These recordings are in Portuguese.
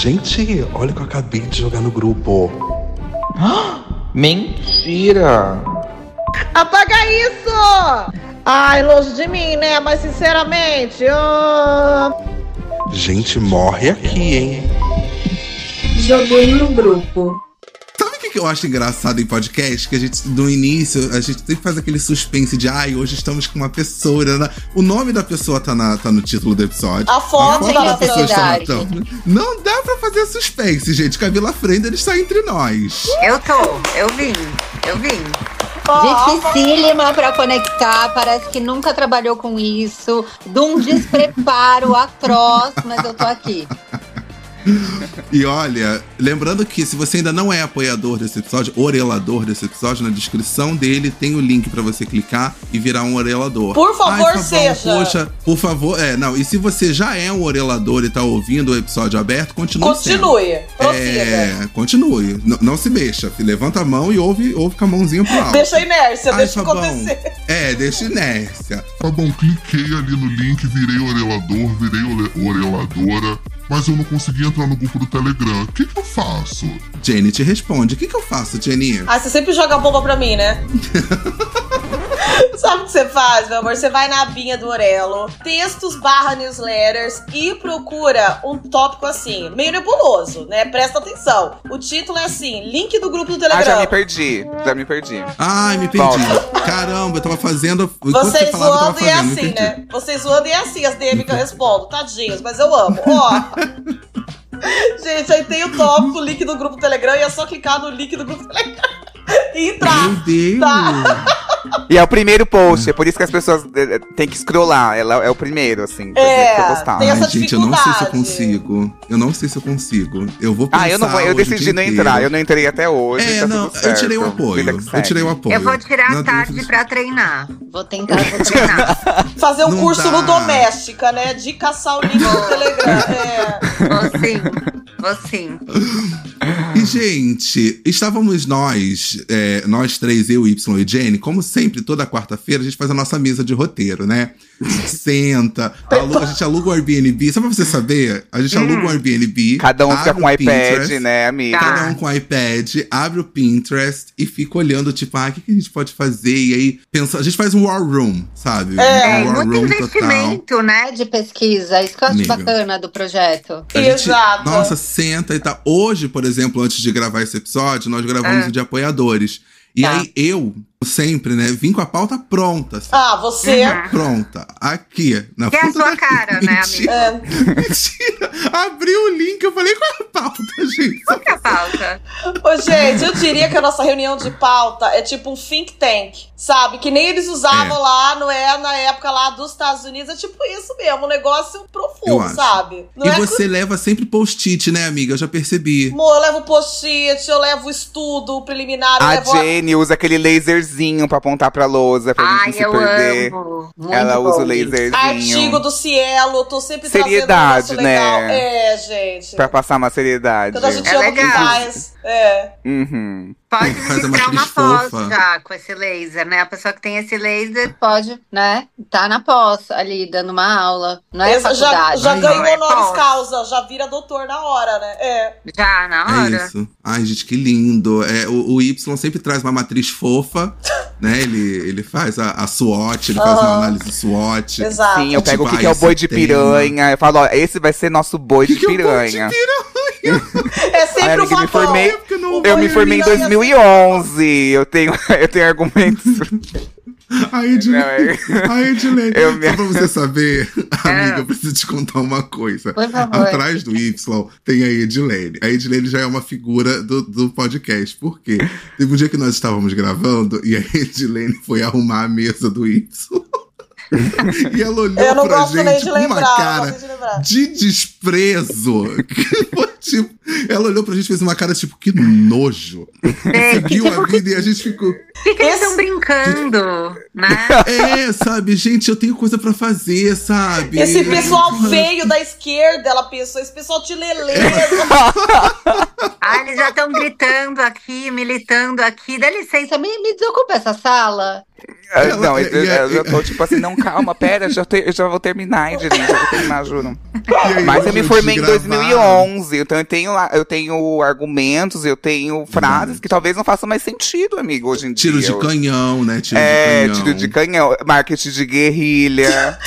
Gente, olha o que eu acabei de jogar no grupo. Mentira! Apaga isso! Ai, longe de mim, né? Mas sinceramente, eu... Gente, morre aqui, hein? Joguei no grupo. Sabe o que eu acho engraçado em podcast? Que a gente, no início, a gente sempre faz aquele suspense de ai, hoje estamos com uma pessoa. né? O nome da pessoa tá, na- tá no título do episódio. A foto a da pessoa está na necessidade. thumb. Não dá pra fazer suspense, gente. Camila Frender está entre nós. Eu tô, eu vim, eu vim. Dificílima pra conectar, parece que nunca trabalhou com isso. De um despreparo atroz, mas eu tô aqui. E olha, lembrando que se você ainda não é apoiador desse episódio, orelador desse episódio, na descrição dele tem o link pra você clicar e virar um orelador. Por favor, Ai, tá bom, seja. Poxa, por favor, é, não. E se você já é um orelador e tá ouvindo o episódio aberto, continue sendo. Continue, prossiga. É, continue. N- não se mexa. Levanta a mão e ouve, ouve com a mãozinha pro alto. Deixa a inércia, Ai, deixa tá bom. acontecer. É, deixa inércia. Tá bom, cliquei ali no link, virei orelador, virei ore- oreladora, mas eu não consegui entrar no grupo do Telegram. O que, que eu faço? Jenny te responde. O que, que eu faço, Jenny? Ah, você sempre joga bomba pra mim, né? Sabe o que você faz, meu amor? Você vai na abinha do Orelo, textos barra newsletters e procura um tópico assim, meio nebuloso, né? Presta atenção. O título é assim, link do grupo do Ah, Telegram. já me perdi. Já me perdi. Ai, me perdi. Volta. Caramba, eu tava fazendo. Vocês zoando e é assim, né? Vocês zoando e é assim as DM que eu respondo. Tadinhos, mas eu amo. Ó. Gente, aí tem o tópico, o link do grupo Telegram, e é só clicar no link do grupo Telegram e entrar. Meu Deus! Tá. E é o primeiro post, é por isso que as pessoas eh, eh, têm que scrollar. Ela é o primeiro, assim, pra É, pra postar. tem essa Ai, gente, eu não sei se eu consigo. Eu não sei se eu consigo. Eu vou pensar Ah, eu não vou, eu decidi não inteiro. entrar. Eu não entrei até hoje. É, tá não, tudo eu tirei o apoio. Que Eu tirei o apoio. Eu vou tirar a tarde dúvida- pra treinar. Vou tentar. Vou treinar. Fazer um Não curso dá. no Doméstica, né? De caçar o link do Telegram. É. Vou sim, vou sim. E, gente, estávamos nós, é, nós três, eu, Y e Jenny, como sempre, toda quarta-feira, a gente faz a nossa mesa de roteiro, né? Senta, aluga- a gente aluga o Airbnb. Só pra você saber, a gente aluga o Airbnb. Cada um fica com o iPad, né, amiga? Cada um com o iPad, abre o Pinterest e fica olhando, tipo, ah, o que, que a gente pode fazer? E aí, pensa, a gente faz um war room, sabe? É, um war muito room total. investimento, né? De pesquisa, isso que eu acho Amiga. bacana do projeto. A gente, Exato. Nossa, senta e tá. Hoje, por exemplo, antes de gravar esse episódio, nós gravamos Ah. o de apoiadores. E Tá. aí eu, sempre, né, vim com a pauta pronta. assim, Ah, você. Uhum. Pronta. Aqui, na Que é a sua cara, né, Mentira, É. Mentira. Abri o link, eu falei, qual é a pauta, gente? Qual que é a pauta? Ô, gente, eu diria que a nossa reunião de pauta é tipo um think tank, sabe? Que nem eles usavam É. lá, não é? Na época lá dos Estados Unidos. É tipo isso mesmo, um negócio profundo, sabe? Não e é você leva sempre post-it, né, amiga? Eu já percebi. Amor, eu levo post-it, eu levo estudo preliminar, eu A levo. Jenny usa aquele laserzinho pra apontar pra lousa, pra gente Ai, não se eu perder. amo. Muito Ela bom. usa o laserzinho. Artigo do Cielo, eu tô sempre Seriedade, trazendo um negócio legal. né? É, gente. Pra passar uma seriedade. Quando a gente É ama o que legal. faz. É. Uhum. Pode Faz uma pós fofa. já com esse laser, né? A pessoa que tem esse laser Pode, né? Tá na pós ali, dando uma aula. Não é Essa já faculdade. já Ai, ganhou é honoris causa, já vira doutor na hora, né? É. já na hora. É isso. Ai, gente, que lindo. É, o, o Y sempre traz uma matriz fofa, né? Ele, ele faz a, a SWOT, ele faz uma análise SWOT. Exato. Sim, eu pego o que, é o boi de tema. piranha. Eu falo, ó, esse vai ser nosso boi Que de que é o boi de piranha. É sempre Ai, o amiga, me formei- Porque não- Eu me formei em piranha 2011. Eu tenho, eu tenho argumentos. A Edilene. É- A Edilene. Eu me- Só pra você saber, É. amiga, eu preciso te contar uma coisa. Por favor. Atrás do Y tem a Edilene. A Edilene já é uma figura do, do podcast. Por quê? Teve um dia que nós estávamos gravando e a Edilene foi arrumar a mesa do Y. e ela olhou Eu não pra gosto gente nem de com uma lembrar. não cara de lembrar. de desprezo. Que tipo, ela olhou pra gente e fez uma cara tipo, que nojo. É, Seguiu a vida e a gente ficou. O que, que eles estão brincando, né? É, sabe, gente, eu tenho coisa pra fazer, sabe? Esse pessoal feio da esquerda, ela pensou, esse pessoal de leleza. Ah, eles já estão gritando aqui, militando aqui. Dá licença, me, me desocupa essa sala? Ah, Ela- não, eu, e- e- eu, eu tô tipo assim, não, calma, pera, já te- eu já vou terminar, gente, já vou terminar, juro. Aí, Mas eu me formei em gravar- 2011, então eu tenho, lá- eu tenho argumentos, eu tenho frases que talvez não façam mais sentido, amigo, hoje em Tiro dia. de canhão, né? Tiro É, de canhão. tiro de canhão, marketing de guerrilha.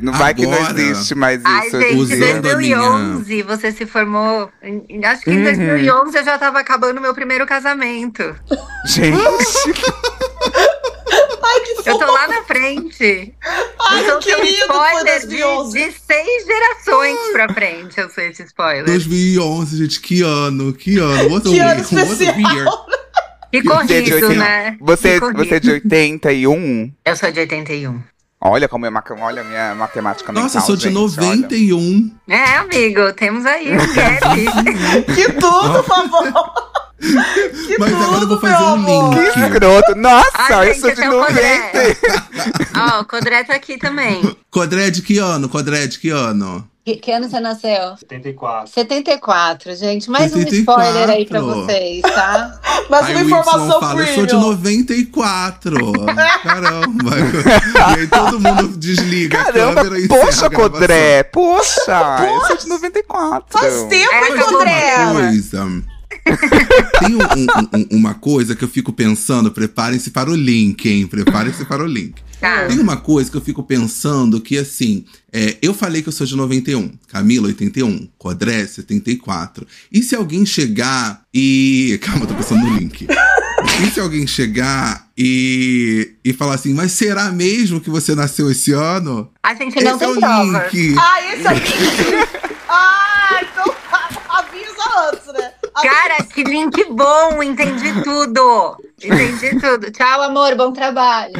não vai que não existe mais isso. Ai, em gente, a 2011 você se formou. em- em- Acho que em Uhum. 2011 eu já tava acabando meu primeiro casamento. Gente, Ai, que Eu tô fofo. lá na frente. Ai, então querido, foi spoiler de, 2011. de seis gerações pra frente, eu sei esse spoiler. 2011, gente, que ano, que ano. What Que ano a especial. Que você é de corrido, 80, né? você, corrido. você é de 81? Eu sou de 81. Olha como é ma- olha a minha matemática Nossa, eu mental, sou de gente, 91. É, amigo, temos aí um gap. Que tudo, por favor. Que Mas agora eu vou tudo, fazer meu um amor. link. Que escroto. Nossa, Ai, eu gente, sou de é o Codré. 90. Ó, o Codré tá aqui também. Codred, que ano? Codred, que ano? Que, que ano você nasceu? 74. 74, gente. Mais um 74. spoiler aí pra vocês, tá? Aí uma informação fala, eu sou de premium. 94. Caramba. e aí todo mundo desliga a Caramba, e encerra poxa, a gravação. Codré, poxa, eu sou de 94. Faz tempo, hein, coisa. Tem um- um- um- uma coisa que eu fico pensando, preparem-se para o link, hein? Preparem-se para o link. Tem uma coisa que eu fico pensando que, assim, é, eu falei que eu sou de 91, Camila, 81, Codré, 74. E se alguém chegar e. Calma, eu tô pensando no link. E se alguém chegar e, e falar assim, mas será mesmo que você nasceu esse ano? A gente não esse é tem o prova. link. Ah, esse é o link. Ah, então avisa antes, né? Avisa. Cara, que link bom, entendi tudo. Entendi tudo. Tchau, amor. Bom trabalho.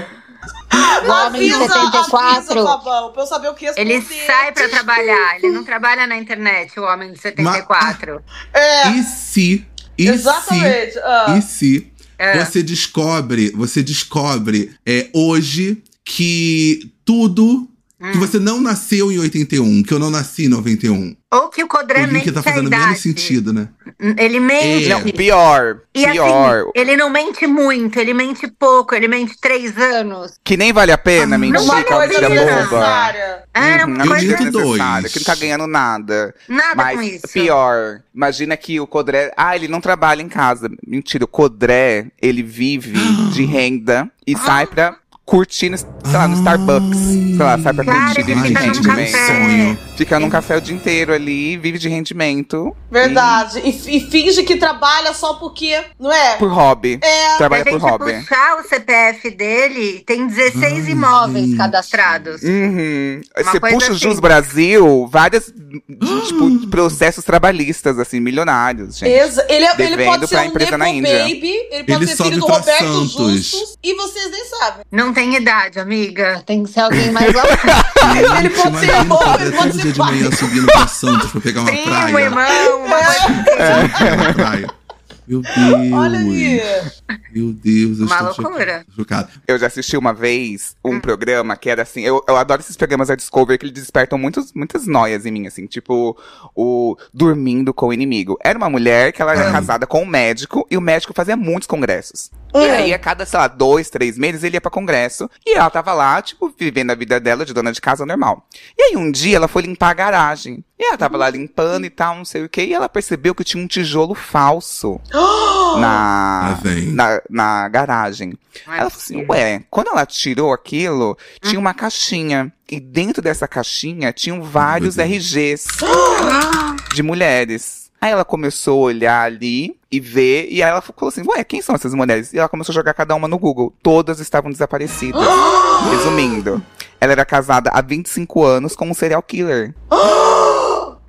O homem de avisa, 74. avisa, pra eu saber o que responder. Ele sai pra trabalhar, ele não trabalha na internet, o homem de 74. É, E se. E exatamente. Ah. se. E se É. você descobre, você descobre é, hoje que tudo. Hum. Que você não nasceu em 81, que eu não nasci em 91. Ou que o Codré o mente tá fazendo idade. menos sentido, né? Ele mente. É. Não, pior, E pior. assim, ele não mente muito, ele mente pouco, ele mente três anos. Que nem vale a pena mentir não vale com a vida necessária. É, Uhum, uma Eu coisa desnecessária, dois. que não tá ganhando nada. nada Mas com isso. pior, imagina que o Codré. Ah, ele não trabalha em casa. Mentira, o Codré, ele vive de renda e sai pra curtir, no, sei lá, no Starbucks. Sei lá, sai pra Cara, curtir, vive de fica num rendimento. café. sonho. Fica num café o dia inteiro ali, vive de rendimento. Verdade. E, e finge que trabalha só porque, não é? Por hobby. É. Se Trabalha por hobby. puxar o CPF dele, tem 16 Ai, imóveis gente. cadastrados. Uhum. Uma Você coisa puxa o assim. Jus Brasil, vários tipo, processos trabalhistas, assim, milionários, gente. Exa- ele, é- ele pode ser um empresa na Nepo Índia. Baby, ele pode Ele ser filho do Roberto Santos. Justus e vocês nem sabem. Não tem idade, amiga. Tem que ser alguém mais lá. Ele pode ser irmão, ele pode ser dia de manhã subindo pra Santos pra pegar uma Primo, praia. irmão, uma coisa assim. Uma praia. Meu Deus. Olha aí. Meu Deus, eu Uma loucura. chocado. Eu já assisti uma vez Hum. um programa que era assim. Eu, eu adoro esses programas da Discovery que eles despertam muitos, muitas noias em mim, assim. Tipo, o Dormindo com o Inimigo. Era uma mulher que ela era Ai. casada com um médico e o médico fazia muitos congressos. Hum. E aí, a cada, sei lá, dois, três meses, ele ia pra congresso. E ela tava lá, tipo, vivendo a vida dela de dona de casa normal. E aí, um dia, ela foi limpar a garagem. E ela tava lá limpando e tal, não sei o quê. E ela percebeu que tinha um tijolo falso na, na, na garagem. É Ela falou assim, ué, quando ela tirou aquilo, tinha uma caixinha. E dentro dessa caixinha tinham vários. RGs de mulheres. Aí ela começou a olhar ali e ver, e aí ela falou assim, ué, quem são essas mulheres? E ela começou a jogar cada uma no Google. Todas estavam desaparecidas. Resumindo, ela era casada há 25 anos com um serial killer.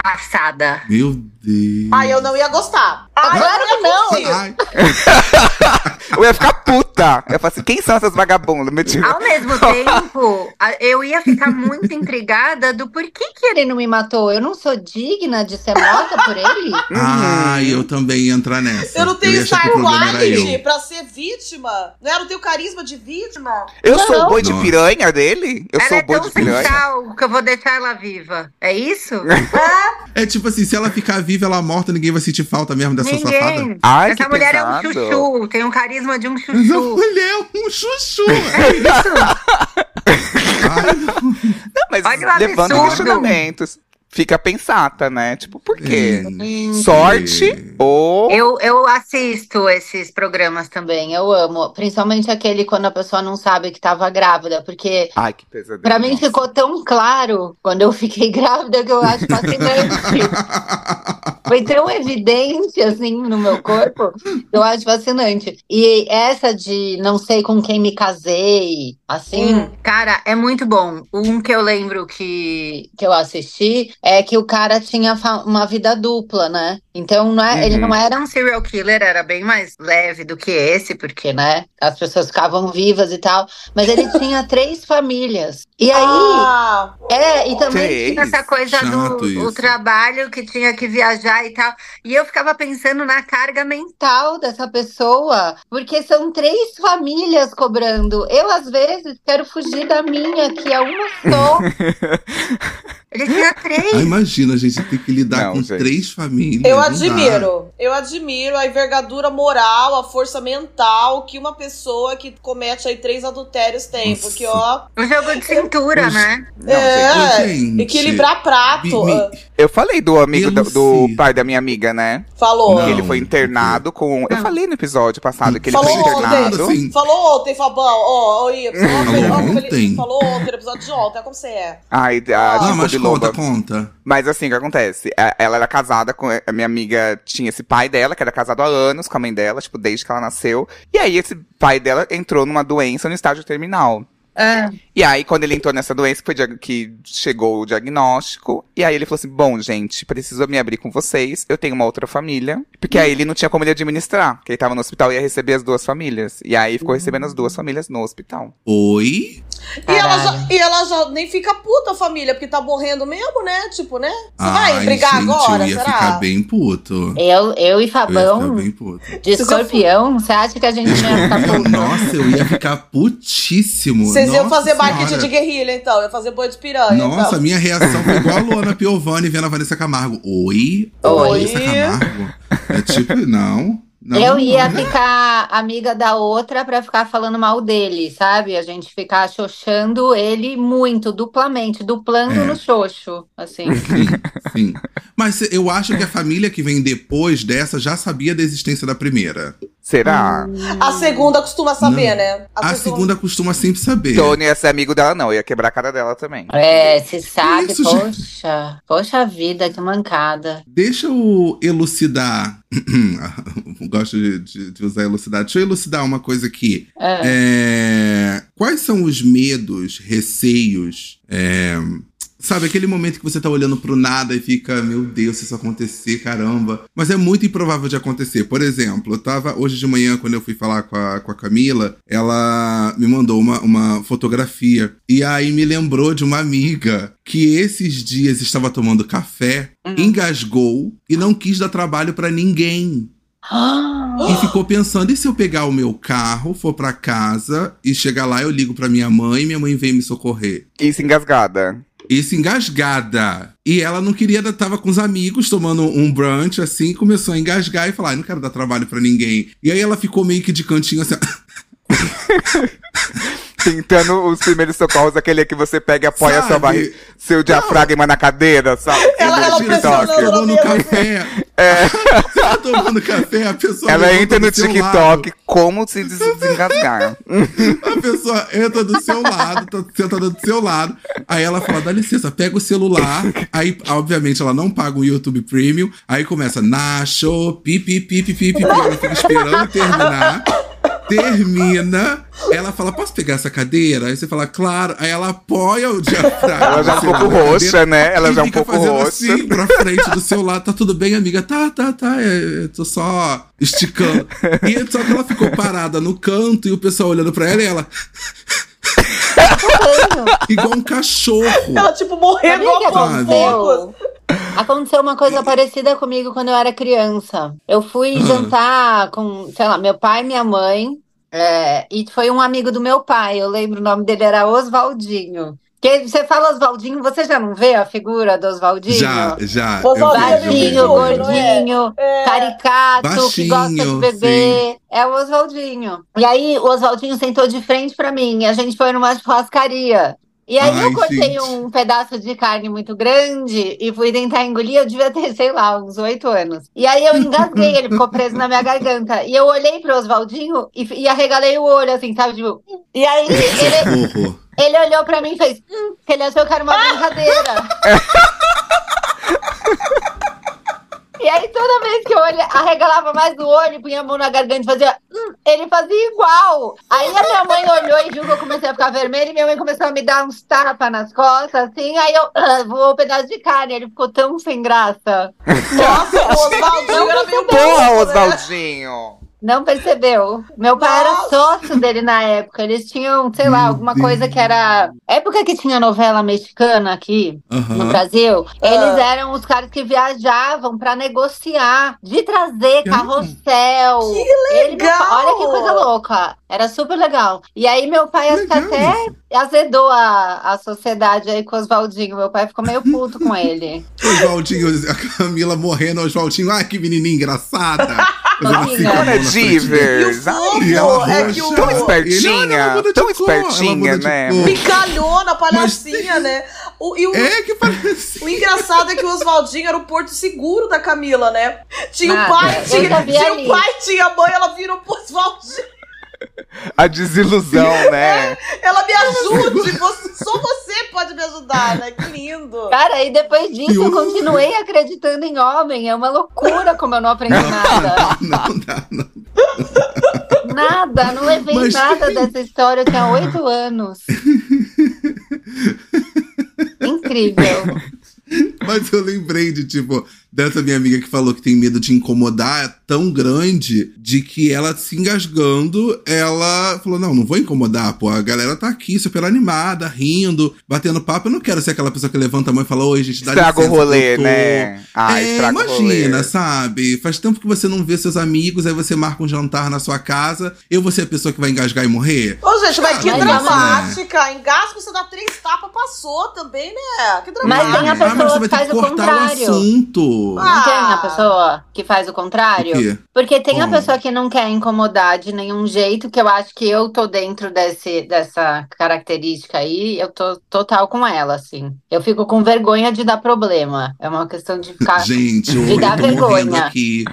Passada. Meu Deus. Ai, eu não ia gostar. Ai, Claro que não. Ai, Eu ia ficar puta. Eu falei assim, quem são essas vagabundas? Mentira. Ao mesmo tempo, eu ia ficar muito intrigada do porquê que Ele não me matou. Eu não sou digna de ser morta por ele? ai, eu também ia entrar nessa. Eu não tenho ia achar que Star o problema era Quality eu. pra ser vítima. Né? Eu não tenho carisma de vítima. Eu sou o boi de piranha dele? Eu ela sou é o boi tão de piranha? central que eu vou deixar ela viva. É isso? É tipo assim, se ela ficar viva, ela morta, ninguém vai sentir falta mesmo dessa safada. Ninguém. Ai, Essa que mulher é um pesado. chuchu, tem um carisma de um Mas a chuchu. mulher é um chuchu. É isso. Ai, não. Não, mas levando absurdo. questionamentos. Fica pensata, né? Tipo, por quê? Sorte ou. Eu, eu assisto esses programas também, eu amo. Principalmente aquele quando a pessoa não sabe que tava grávida, porque Ai, que pesadelo. pra mim nossa. ficou tão claro quando eu fiquei grávida que eu acho fascinante. Foi tão evidente assim no meu corpo, que eu acho fascinante. E essa de não sei com quem me casei, assim, Hum. cara, é muito bom. Um que eu lembro que, que eu assisti é que o cara tinha uma vida dupla, né? Então não é, ele Uhum. não era um serial killer, era bem mais leve do que esse, porque, né, as pessoas ficavam vivas e tal. Mas ele tinha três famílias. E aí. Ah, É, e também Três? tinha essa coisa Chato do trabalho que tinha que viajar e tal. E eu ficava pensando na carga mental dessa pessoa, porque são três famílias cobrando. Eu, às vezes, quero fugir da minha, que é uma só. Ele tinha Ah, três. imagina, a gente ter que lidar Não, com gente. três famílias. eu não admiro. Eu admiro a envergadura moral, a força mental que uma pessoa que comete aí três adultérios tem. Nossa. Porque, ó, O jogo de cintura, Os- né? Não, é, gente, equilibrar prato. me- me- ah, Eu falei do amigo do, do pai da minha amiga, né? Falou. Não. Que ele foi internado com. Eu Ah. falei no episódio passado que ele Falou foi internado. ontem. Sim. Falou ontem, Fabão. Ó. Ó, Falou ele- ontem? Falou ontem, no episódio de ontem. É como você é. Ai, a Ah, Não, mas de conta, Mas assim, o que acontece? A- Ela era casada com. A minha amiga tinha esse pai dela, que era casado há anos com a mãe dela, tipo, desde que ela nasceu. E aí esse pai dela entrou numa doença no estágio terminal. É. E aí, quando ele entrou nessa doença, foi que chegou o diagnóstico. E aí ele falou assim: Bom, gente, preciso me abrir com vocês. Eu tenho uma outra família. Porque aí ele não tinha como ele administrar. Porque ele tava no hospital e ia receber as duas famílias. E aí ficou recebendo as duas famílias no hospital. Oi? E ela, já, e ela já nem fica puta, família, porque tá morrendo mesmo, né? Tipo, né? Você vai Ai, brigar gente, agora, eu ia será? ficar bem puto. Eu, eu e Eu ia ficar Fabão, bem puto. de escorpião, você acha que a gente ia ficar puto? Nossa, eu ia ficar putíssimo. Vocês iam fazer marketing Senhora. de guerrilha, então. Ia fazer boi de piranha. Nossa, então. minha reação foi igual a Luana Piovani vendo a Vanessa Camargo. Oi? Oi. Vanessa Camargo? É tipo, não. não eu ia não. ficar amiga da outra pra ficar falando mal dele, sabe? A gente ficar xoxando ele muito, duplamente, duplando É. no xoxo, assim. Sim, sim. Mas eu acho que a família que vem depois dessa já sabia da existência da primeira. Será? A segunda costuma saber, Não. né? A costuma- segunda costuma sempre saber. Não ia ser amigo dela, não. Ia quebrar a cara dela também. É, se sabe, Isso, poxa, poxa vida, que mancada. Deixa eu elucidar. Gosto de, de- de usar elucidar. Deixa eu elucidar uma coisa aqui. É. É, Quais são os medos, receios? é, Sabe, aquele momento que você tá olhando pro nada e fica, meu Deus, se isso acontecer, caramba. Mas é muito improvável de acontecer. Por exemplo, eu tava hoje de manhã, quando eu fui falar com a, com a Camila, ela me mandou uma, uma fotografia. E aí me lembrou de uma amiga que esses dias estava tomando café, engasgou e não quis dar trabalho pra ninguém. Ah, E ficou pensando, e se eu pegar o meu carro, for pra casa e chegar lá, eu ligo pra minha mãe e minha mãe vem me socorrer. Isso engasgada. Isso engasgada. E ela não queria, tava com os amigos tomando um brunch assim, começou a engasgar e falar: "Ai, não quero dar trabalho pra ninguém. E aí ela ficou meio que de cantinho assim. Tentando os primeiros socorros, aquele que você pega e apoia Sabe? sua barriga, seu diafragma na cadeira, sabe? Ela- ela. TikTok. tomando Ela café. É. Você tá tomando café, a pessoa. Ela entra no TikTok lado. como se des- desengasgar. A pessoa entra do seu lado, tá sentada do seu lado. Aí ela fala: dá licença, pega o celular. Aí, obviamente, ela não paga o YouTube Premium. Aí começa, Nacho, pipi, pipi, pipi, pipi. Ela fica esperando terminar. Termina, ela fala: Posso pegar essa cadeira? Aí você fala, claro. Aí ela apoia o diafragma. Ela já é um pouco na cadeira roxa, né? Ela já é um fica pouco roxa. assim pra frente do seu lado. Tá tudo bem, amiga? Tá, tá, tá. é, eu tô só esticando. E só que ela ficou parada no canto e o pessoal olhando pra ela e ela. igual um cachorro. Ela, tipo, morrendo poucos. Aconteceu? Uma coisa parecida comigo quando eu era criança. Eu fui Ah. jantar com, sei lá, meu pai e minha mãe. é, e foi um amigo do meu pai. Eu lembro o nome dele era Oswaldinho. Que você fala Oswaldinho, você já não vê a figura do Oswaldinho? Já, já. Oswaldinho é Baixinho, gordinho, É. caricato, que gosta de Baixinho, beber. É o Oswaldinho. E aí, o Oswaldinho sentou de frente pra mim. E a gente foi numa churrascaria. E aí, eu Ai, cortei gente. um pedaço de carne muito grande e fui tentar engolir. Eu devia ter, sei lá, uns oito anos. E aí, eu engasguei, ele ficou preso na minha garganta. E eu olhei pro Oswaldinho e, e arregalei o olho, assim, sabe? Tipo, e aí, ele, ele olhou pra mim e fez, hum, que ele achou que era uma brincadeira. E aí, toda vez que eu olha- arregalava mais o olho, punha a mão na garganta e fazia, hum, ele fazia igual. Aí a minha mãe olhou e viu que eu comecei a ficar vermelha e minha mãe começou a me dar uns tapas nas costas, assim. Aí eu ah, voou um pedaço de carne, ele ficou tão sem graça. Nossa, o Oswaldinho era meio Porra, né? Oswaldinho! Não percebeu. Meu pai era Nossa. sócio dele na época. Eles tinham, sei lá, alguma Deus. coisa que era. Época que tinha novela mexicana aqui. no Aham. Brasil, eles Ah. eram os caras que viajavam pra negociar, de trazer carrossel. Que Ele, legal! pai- olha que coisa louca. Era super legal. E aí meu pai acho que até azedou a, a sociedade aí com o Oswaldinho. Meu pai ficou meio puto com ele. Oswaldinho, a Camila morrendo, Oswaldinho, ai que menininha engraçada. Fazendo Divers. E o E ela é que o. Tão Ele, espertinha, tão ela espertinha, né? Picalhona, palhacinha, né? O, e o, É que parece. o engraçado é que o Oswaldinho era o porto seguro da Camila, né? Tinha o Nada, pai, tinha, o pai, tinha a mãe, ela virou pro Oswaldinho. A desilusão, né? Ela me ajude, você- só você pode me ajudar, né? Que lindo. Cara, e depois disso eu continuei acreditando em homem. É uma loucura como eu não aprendi nada. Não dá, não. Nada, não levei Mas nada tem- dessa história. Eu tinha oito anos. Incrível. Mas eu lembrei de, tipo, dessa minha amiga que falou que tem medo de incomodar, é tão grande, de que ela se engasgando, ela falou: Não, não vou incomodar, pô. A galera tá aqui super animada, rindo, batendo papo. Eu não quero ser aquela pessoa que levanta a mão e fala: Oi, gente, dá Estraga o licença, rolê, eu tô- né? Ah, é, estraga o imagina, rolê. sabe? Faz tempo que você não vê seus amigos, aí você marca um jantar na sua casa. Eu vou ser a pessoa que vai engasgar e morrer? Ô, gente, mas que Mas, dramática. Engasgo, você dá três tapas, passou também, né? Que Mas dramática. tem a Ah, mas pessoa você vai que ter faz que o cortar o contrário. assunto. Ah. Não tem a pessoa que faz o O contrário? quê? Porque tem a Como? pessoa que não quer incomodar de nenhum jeito, que eu acho que eu tô dentro desse, dessa característica aí, eu tô total com ela, assim. Eu fico com vergonha de dar problema. É uma questão de ficar. Gente, De eu dar tô morrendo vergonha. aqui.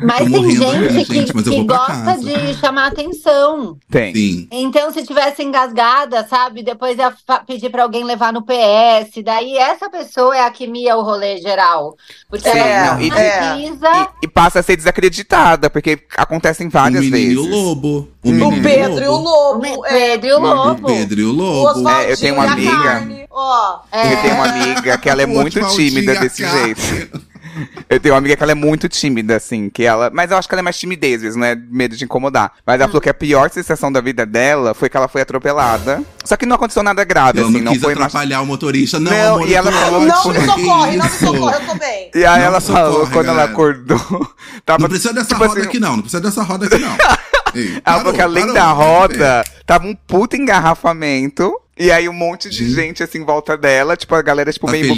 Mas tem gente, aqui, que, gente, mas eu que gosta casa. de chamar atenção. Tem. Sim. Então, se tivesse engasgada, sabe? Depois ia pedir pra alguém levar no PS. Daí essa pessoa é a que mia o rolê geral. Porque Sim, ela não, e- precisa. E, e passa a ser desacreditada, porque acontecem várias o menino vezes. e o lobo. O, O menino Pedro e o O Lobo. é. Pedro e o O Lobo. Pedro e o O lobo. É, eu tenho uma amiga-. Ó, É. Eu tenho uma amiga que ela é O muito tímida desse jeito. Eu tenho uma amiga que ela é muito tímida, assim, que ela. Mas eu acho que ela é mais timidez, às vezes, não é medo de incomodar. Mas ela falou que a pior sensação da vida dela foi que ela foi atropelada. Só que não aconteceu nada grave, Ela assim, não não quis foi. atrapalhar o motorista. Não, Não, amor, e ela falou, não me socorre, não me socorre, eu tô bem. E aí Não ela socorre, falou, quando ela acordou, tava. Não precisa dessa tipo roda assim, aqui, não. Não precisa dessa roda aqui, não. Ei, Ela parou, falou que além parou, da roda, tava um puto engarrafamento. E aí um monte de Gente. gente, assim, em volta dela, tipo, a galera, tipo, A meio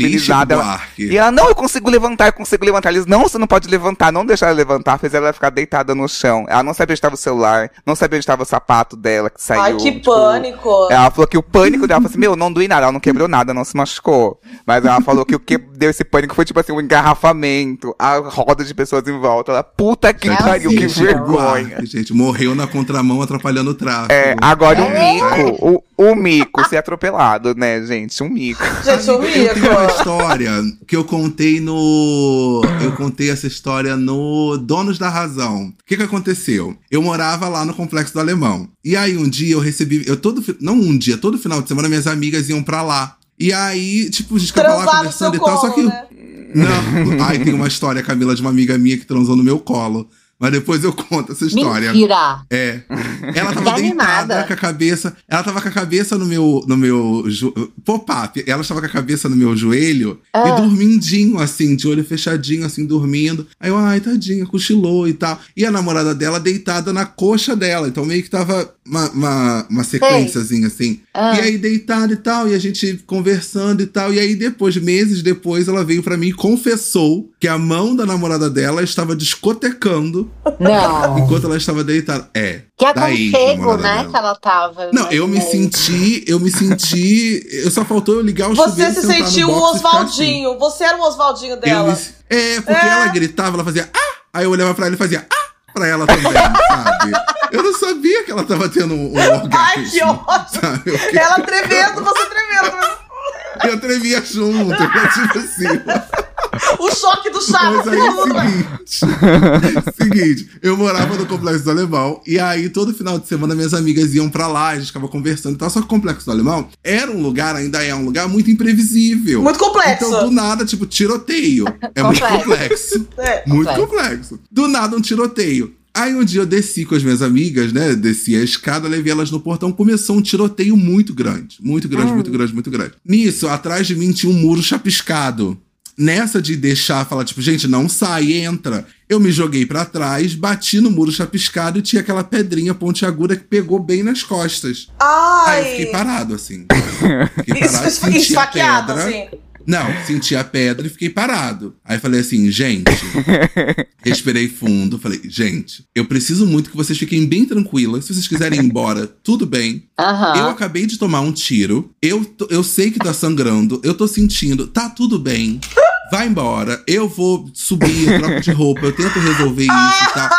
Buarque. E ela, não, eu consigo levantar, eu consigo levantar. Eles, não, você não pode levantar, não deixar ela levantar. Fez ela ficar deitada no chão. Ela não sabia onde estava o celular, não sabia onde estava o sapato dela que saiu. Ai, que tipo, pânico. Ela falou que o pânico dela, falou assim, meu, não doí nada, ela não quebrou nada, não se machucou. Mas ela falou que o que deu esse pânico foi, tipo assim, um engarrafamento, a roda de pessoas em volta. Ela, puta que pariu, que vergonha. Gente, morreu na contramão atrapalhando o tráfego. É, agora o É. mico, o, o mico ser atropelado, né, gente? Um mico. Gente, o Eu tenho uma história que eu contei no. Eu contei essa história no Donos da Razão. O que que aconteceu? Eu morava lá no Complexo do Alemão. E aí um dia eu recebi. Eu todo. Não um dia, todo final de semana minhas amigas iam pra lá. E aí, tipo, a gente ficava lá conversando e tal, só colo, que. né? Não. Ai, tem uma história, Camila, de uma amiga minha que transou no meu colo. Mas depois eu conto essa história. Mentira. É. Ela tava deitada com a cabeça. Ela tava com a cabeça no meu. no meu jo- Pop-up. Ela estava com a cabeça no meu joelho Ah. e dormindinho, assim, de olho fechadinho, assim, dormindo. Aí eu, ai, tadinha, cochilou e tal. E a namorada dela deitada na coxa dela. Então meio que tava uma, uma, uma sequenciazinha, assim. Ah. E aí deitada e tal, e a gente conversando e tal. E aí depois, meses depois, ela veio pra mim e confessou que a mão da namorada dela estava discotecando Não. enquanto ela estava deitada. É. Que aconchego, ex-namorada né, dela. que ela tava. Não, eu me senti, eu me senti. Eu só faltou eu ligar o Você se sentiu o ficar assim. Oswaldinho. Você era o Oswaldinho dela. me- é, porque É. ela gritava, ela fazia ah! Aí eu olhava pra ela e fazia ah! Pra ela também, sabe? Eu não sabia que ela tava tendo um, um orgasmo. Ai, que ódio. sabe? Eu, fiquei- Ela tremendo, você tremendo. eu tremia junto, eu, tipo assim. O choque do Mas Chaves. aí é o seguinte. seguinte, eu morava no Complexo do Alemão. E aí, todo final de semana, minhas amigas iam pra lá, a gente ficava conversando e tal. Só que o Complexo do Alemão era um lugar, ainda é um lugar muito imprevisível. Muito complexo. Então, do nada, tipo, tiroteio. É muito complexo. É. Muito Complexo. complexo. Do nada, um tiroteio. Aí um dia eu desci com as minhas amigas, né? Desci a escada, levei elas no portão. Começou um tiroteio muito grande. Muito grande, muito grande, muito grande. Nisso, atrás de mim tinha um muro chapiscado. Nessa de deixar, falar, tipo, gente, não sai, entra. Eu me joguei pra trás, bati no muro chapiscado e tinha aquela pedrinha pontiaguda que pegou bem nas costas. Aí eu fiquei Ai. parado, assim. Fiquei parado, isso, senti a esfaqueado, pedra. assim. Não, senti a pedra e fiquei parado. Aí falei assim, gente. respirei fundo. Falei, gente, eu preciso muito que vocês fiquem bem tranquilas. Se vocês quiserem ir embora, tudo bem. Aham. Eu acabei de tomar um tiro. Eu, tô- eu sei que tá sangrando. Eu tô sentindo. Tá tudo bem. Vai embora. Eu vou subir, eu troco de roupa. Eu tento resolver isso e tal.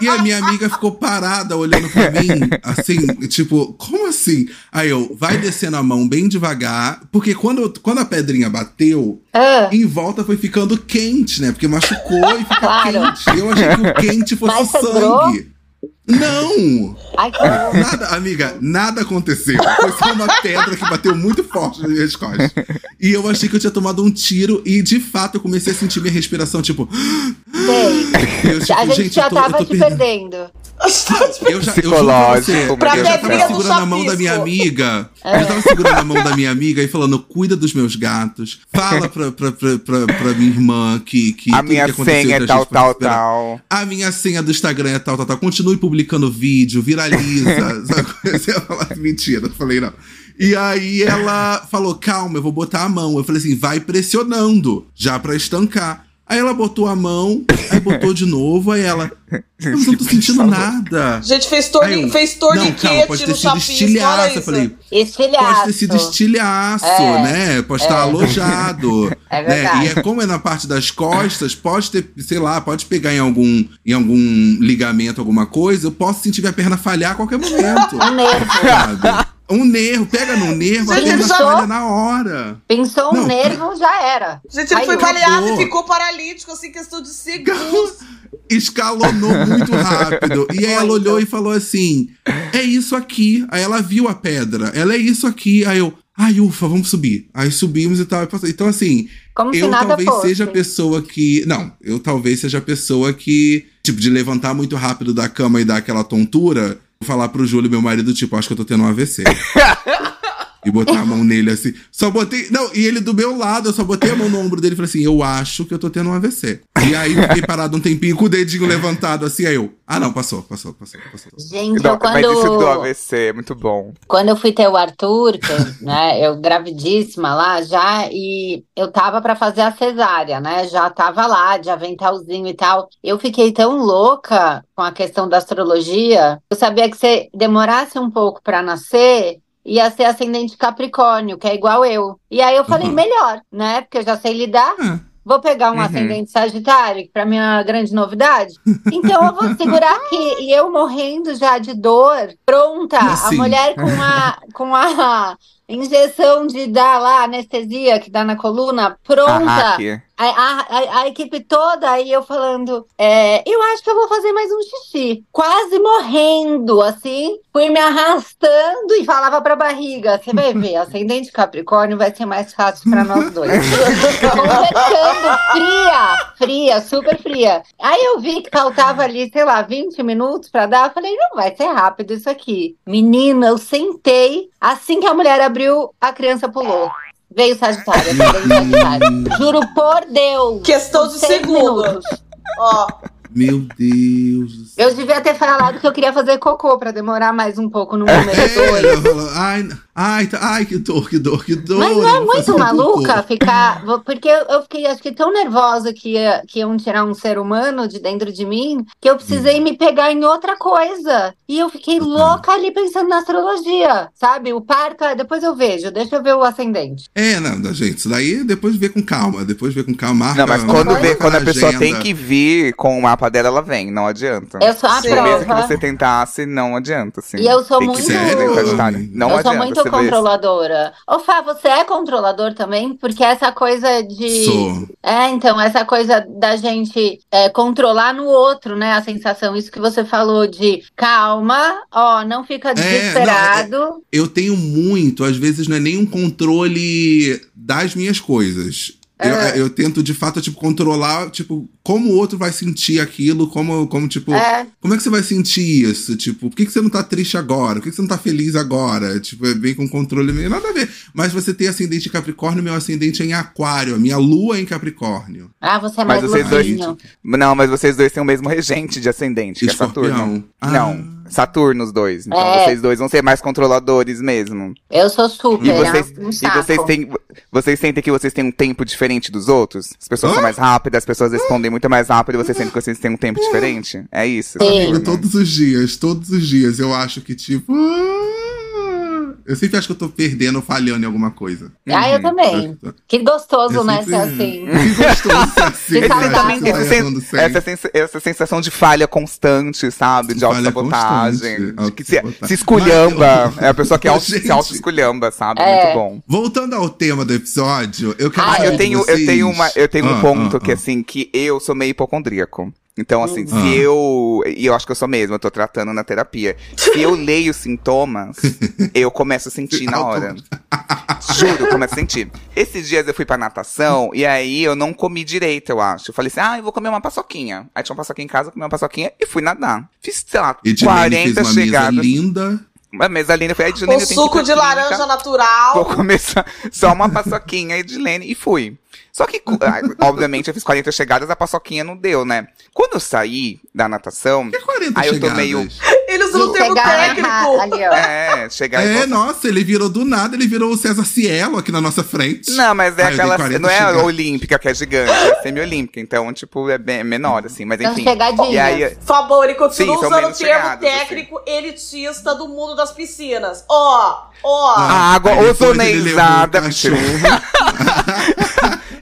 E a minha amiga ficou parada olhando pra mim, assim, tipo, como assim? Aí eu, vai descendo a mão bem devagar. Porque quando, quando a pedrinha bateu, Ah, em volta foi ficando quente, né? Porque machucou e fica Claro. quente. Eu achei que o quente fosse Mas sangue. Não! ai, que. Nada, amiga, nada aconteceu. Foi só uma pedra que bateu muito forte nas minhas costas. E eu achei que eu tinha tomado um tiro e, de fato, eu comecei a sentir minha respiração, tipo. Sei. Eu, tipo, A gente já eu tô, tava eu tô te perdendo. perdendo. Eu já, eu juro pra Psicológico, você, Pra eu já tava segurando a mão da minha amiga. Eu tava segurando a mão da minha amiga e falando: cuida dos meus gatos. Fala pra, pra, pra, pra, pra minha irmã que, que A minha que aconteceu senha é tal, tal, tal. A minha senha do Instagram é tal, tal, tal. Continue publicando vídeo, viraliza. Você ia falar mentira, eu falei não. E aí ela falou, calma, eu vou botar a mão. Eu falei assim, vai pressionando, já pra estancar. Aí ela botou a mão, aí botou de novo, aí ela, eu não tô sentindo nada. A gente fez, torni, eu, fez não, calma, torniquete pode ter no sido chapisco, estilhaço. Eu falei, Estilhaço. Pode ter sido estilhaço, É. né? Pode estar É. alojado. É né? verdade. E é como é na parte das costas, pode ter, sei lá, pode pegar em algum, em algum ligamento, alguma coisa. Eu posso sentir minha perna falhar a qualquer momento. Nervo. sabe? Um nervo, pega no nervo, a Gente, ele já- falha na hora. Pensou um Não. nervo, já era. Gente, ele Aí foi baleado e ficou paralítico, assim, questão de segundos. Escalonou muito rápido. E aí ela olhou e falou assim: É isso aqui. Aí ela viu a pedra. Ela é isso aqui. Aí eu, ai, ufa, vamos subir. Aí subimos e tal. Então, assim, Como se eu nada talvez fosse. seja a pessoa que. Não, eu talvez seja a pessoa que, tipo, de levantar muito rápido da cama e dar aquela tontura, falar pro Júlio, meu marido, tipo, acho que eu tô tendo um AVC. e botar a mão nele assim. Só botei. Não, e ele do meu lado, eu só botei a mão no ombro dele e falei assim: eu acho que eu tô tendo um AVC. E aí fiquei parado um tempinho com o dedinho levantado assim, aí eu. Ah, não, passou, passou, passou, passou. Gente, Não, eu Mas isso do quando, AVC é muito bom. quando eu fui ter o Arthur, que, né, eu gravidíssima lá já, e eu tava pra fazer a cesárea, né? Já tava lá, de aventalzinho e tal. Eu fiquei tão louca com a questão da astrologia, eu sabia que se demorasse um pouco pra nascer, ia ser ascendente Capricórnio, que é igual eu. E aí eu falei, Uhum. melhor, né? Porque eu já sei lidar. Ah, Vou pegar um Uhum. ascendente Sagitário, que pra mim é uma grande novidade. Então eu vou segurar aqui. E eu morrendo já de dor, pronta. Assim. A mulher com a, com a injeção de dar lá anestesia que dá na coluna, pronta. A, a- a- equipe toda, aí eu falando, é, eu acho que eu vou fazer mais um xixi. Quase morrendo, assim. Fui me arrastando e falava pra barriga: você vai ver, ascendente Capricórnio vai ser mais fácil pra nós dois. Conversando, fria, fria, super fria. Aí eu vi que faltava ali, sei lá, 20 minutos pra dar. Eu falei: não vai ser rápido isso aqui. Menina, eu sentei. Assim que a mulher abriu, a criança pulou. Veio Sagitário, veio Sagitário. Juro por Deus. Questão de Seis segundo. minutos. Ó, Meu Deus do céu. Eu devia ter falado que eu queria fazer cocô pra demorar mais um pouco no É, 2. ela falou, ai, ai, tá- ai, que dor, que dor, que dor. Mas não é muito maluca cocô. ficar. Porque eu fiquei, acho que, tão nervosa que, ia, que iam tirar um ser humano de dentro de mim que eu precisei me pegar em outra coisa. E eu fiquei louca ali pensando na astrologia, sabe? O parto, ah, depois eu vejo, deixa eu ver o ascendente. É, não, da gente, isso daí depois vê com calma, depois vê com calma, marca. Não, mas quando, marca vê, quando a pessoa agenda. tem que vir com o mapa dela, ela vem, não adianta. Eu sou a Sim. Por mesmo que prova. você tentasse, não adianta, assim. E eu sou Tem muito-. Não eu adianta. sou muito controladora. Ô, Fá, você é controlador também? Porque essa coisa de. Sou. É, então, essa coisa da gente é, controlar no outro, né? A sensação, isso que você falou de calma, ó, não fica desesperado. Eu tenho muito, às vezes não é nem um controle das minhas coisas. Eu, É. eu tento, de fato, tipo, controlar, tipo, como o outro vai sentir aquilo, como, como tipo, É, como é que você vai sentir isso? Tipo, por que, que você não tá triste agora? Por que, que você não tá feliz agora? Tipo, é bem com controle meio nada a ver. Mas você tem ascendente em Capricórnio, meu ascendente é em Aquário, a minha lua é em Capricórnio. Ah, você é Mas mais vocês dois-. Não, mas vocês dois têm o mesmo regente de ascendente, que é Saturno. Escorpião. Ah. Não, Saturno os dois. Então É. vocês dois vão ser mais controladores mesmo. Eu sou super, E vocês, é um e vocês têm. Vocês sentem que vocês têm um tempo diferente dos outros? As pessoas são mais rápidas, as pessoas respondem muito mais rápido e vocês sentem que vocês têm um tempo diferente? É isso. Sim. Amigo, todos os dias, todos os dias eu acho que, tipo. Eu sempre acho que eu tô perdendo, falhando em alguma coisa. Ah, eu Uhum. também. Que gostoso, Eu né, sempre- ser assim. Que gostoso ser assim. Esse também esse sen- sempre. essa, sens- essa sensação de falha constante, sabe? De autossabotagem. De que se, se esculhamba. Mas- É a pessoa que auto, Gente. se auto-esculhamba, sabe? É. Muito bom. Voltando ao tema do episódio, eu quero Ah, Ah, eu tenho, eu vocês- tenho, uma, eu tenho um Ah, ponto ah, que, ah. assim, que eu sou meio hipocondríaco. Então, assim, Ah. se eu. E eu acho que eu sou mesmo, eu tô tratando na terapia. Se eu leio sintomas, eu começo a sentir na hora. Juro, eu começo a sentir. Esses dias eu fui pra natação e aí eu não comi direito, eu acho. Eu falei assim, ah, eu vou comer uma paçoquinha. Aí tinha uma paçoquinha em casa, comi uma paçoquinha e fui nadar. Fiz, sei lá, Edilene fez 40 uma chegadas. mesa linda. Uma mesa linda. Eu falei, "Ai, com Edilene, ir suco de clínica." laranja Vou natural. começar só uma paçoquinha e de Lene e fui. Só que, ah, obviamente, eu fiz 40 chegadas, a paçoquinha não deu, né? Quando eu saí da natação, Que 40 Aí eu tô meio- Ele usou o termo técnico. ali, ó. é, chegar É, nossa, ele virou do nada, ele virou o César Cielo aqui na nossa frente. Não, mas é Ah, aquela. 40 Não é a chegadas. olímpica que é gigante, é semi-olímpica. Então, tipo, é bem é menor, assim. Mas enfim. E aí, Favor, ele continua Sim, usando o termo chegadas, assim. técnico elitista do mundo das piscinas. Ó, ó. A água Aí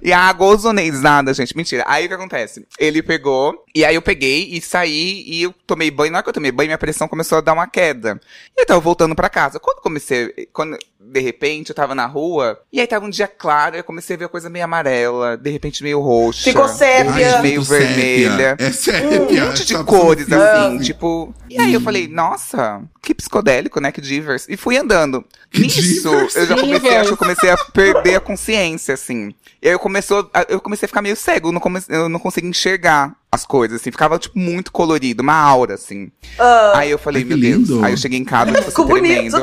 E a água ozonizada, gente, mentira. Aí o que acontece? Ele pegou, e aí eu peguei e saí, e eu tomei banho. Na hora que eu tomei banho, minha pressão começou a dar uma queda. E eu tava voltando pra casa. Quando comecei, quando, de repente, eu tava na rua, e aí tava um dia claro, eu comecei a ver a coisa meio amarela, de repente meio roxa. Ficou sépia. de repente Ai, meio vermelha. É sépia. Um monte de cores, absorção. assim, tipo. E aí eu falei, nossa, que psicodélico, né? Que divers. E fui andando. Que Nisso, divers. eu já comecei, acho que eu comecei a perder a consciência, assim. E aí eu, começou, eu comecei a ficar meio cego, eu não, come, eu não conseguia enxergar as coisas, assim. Ficava, tipo, muito colorido, uma aura, assim. Ah, Aí eu falei, meu Deus. lindo. Aí eu cheguei em casa, tipo, Ficou assim, bonito.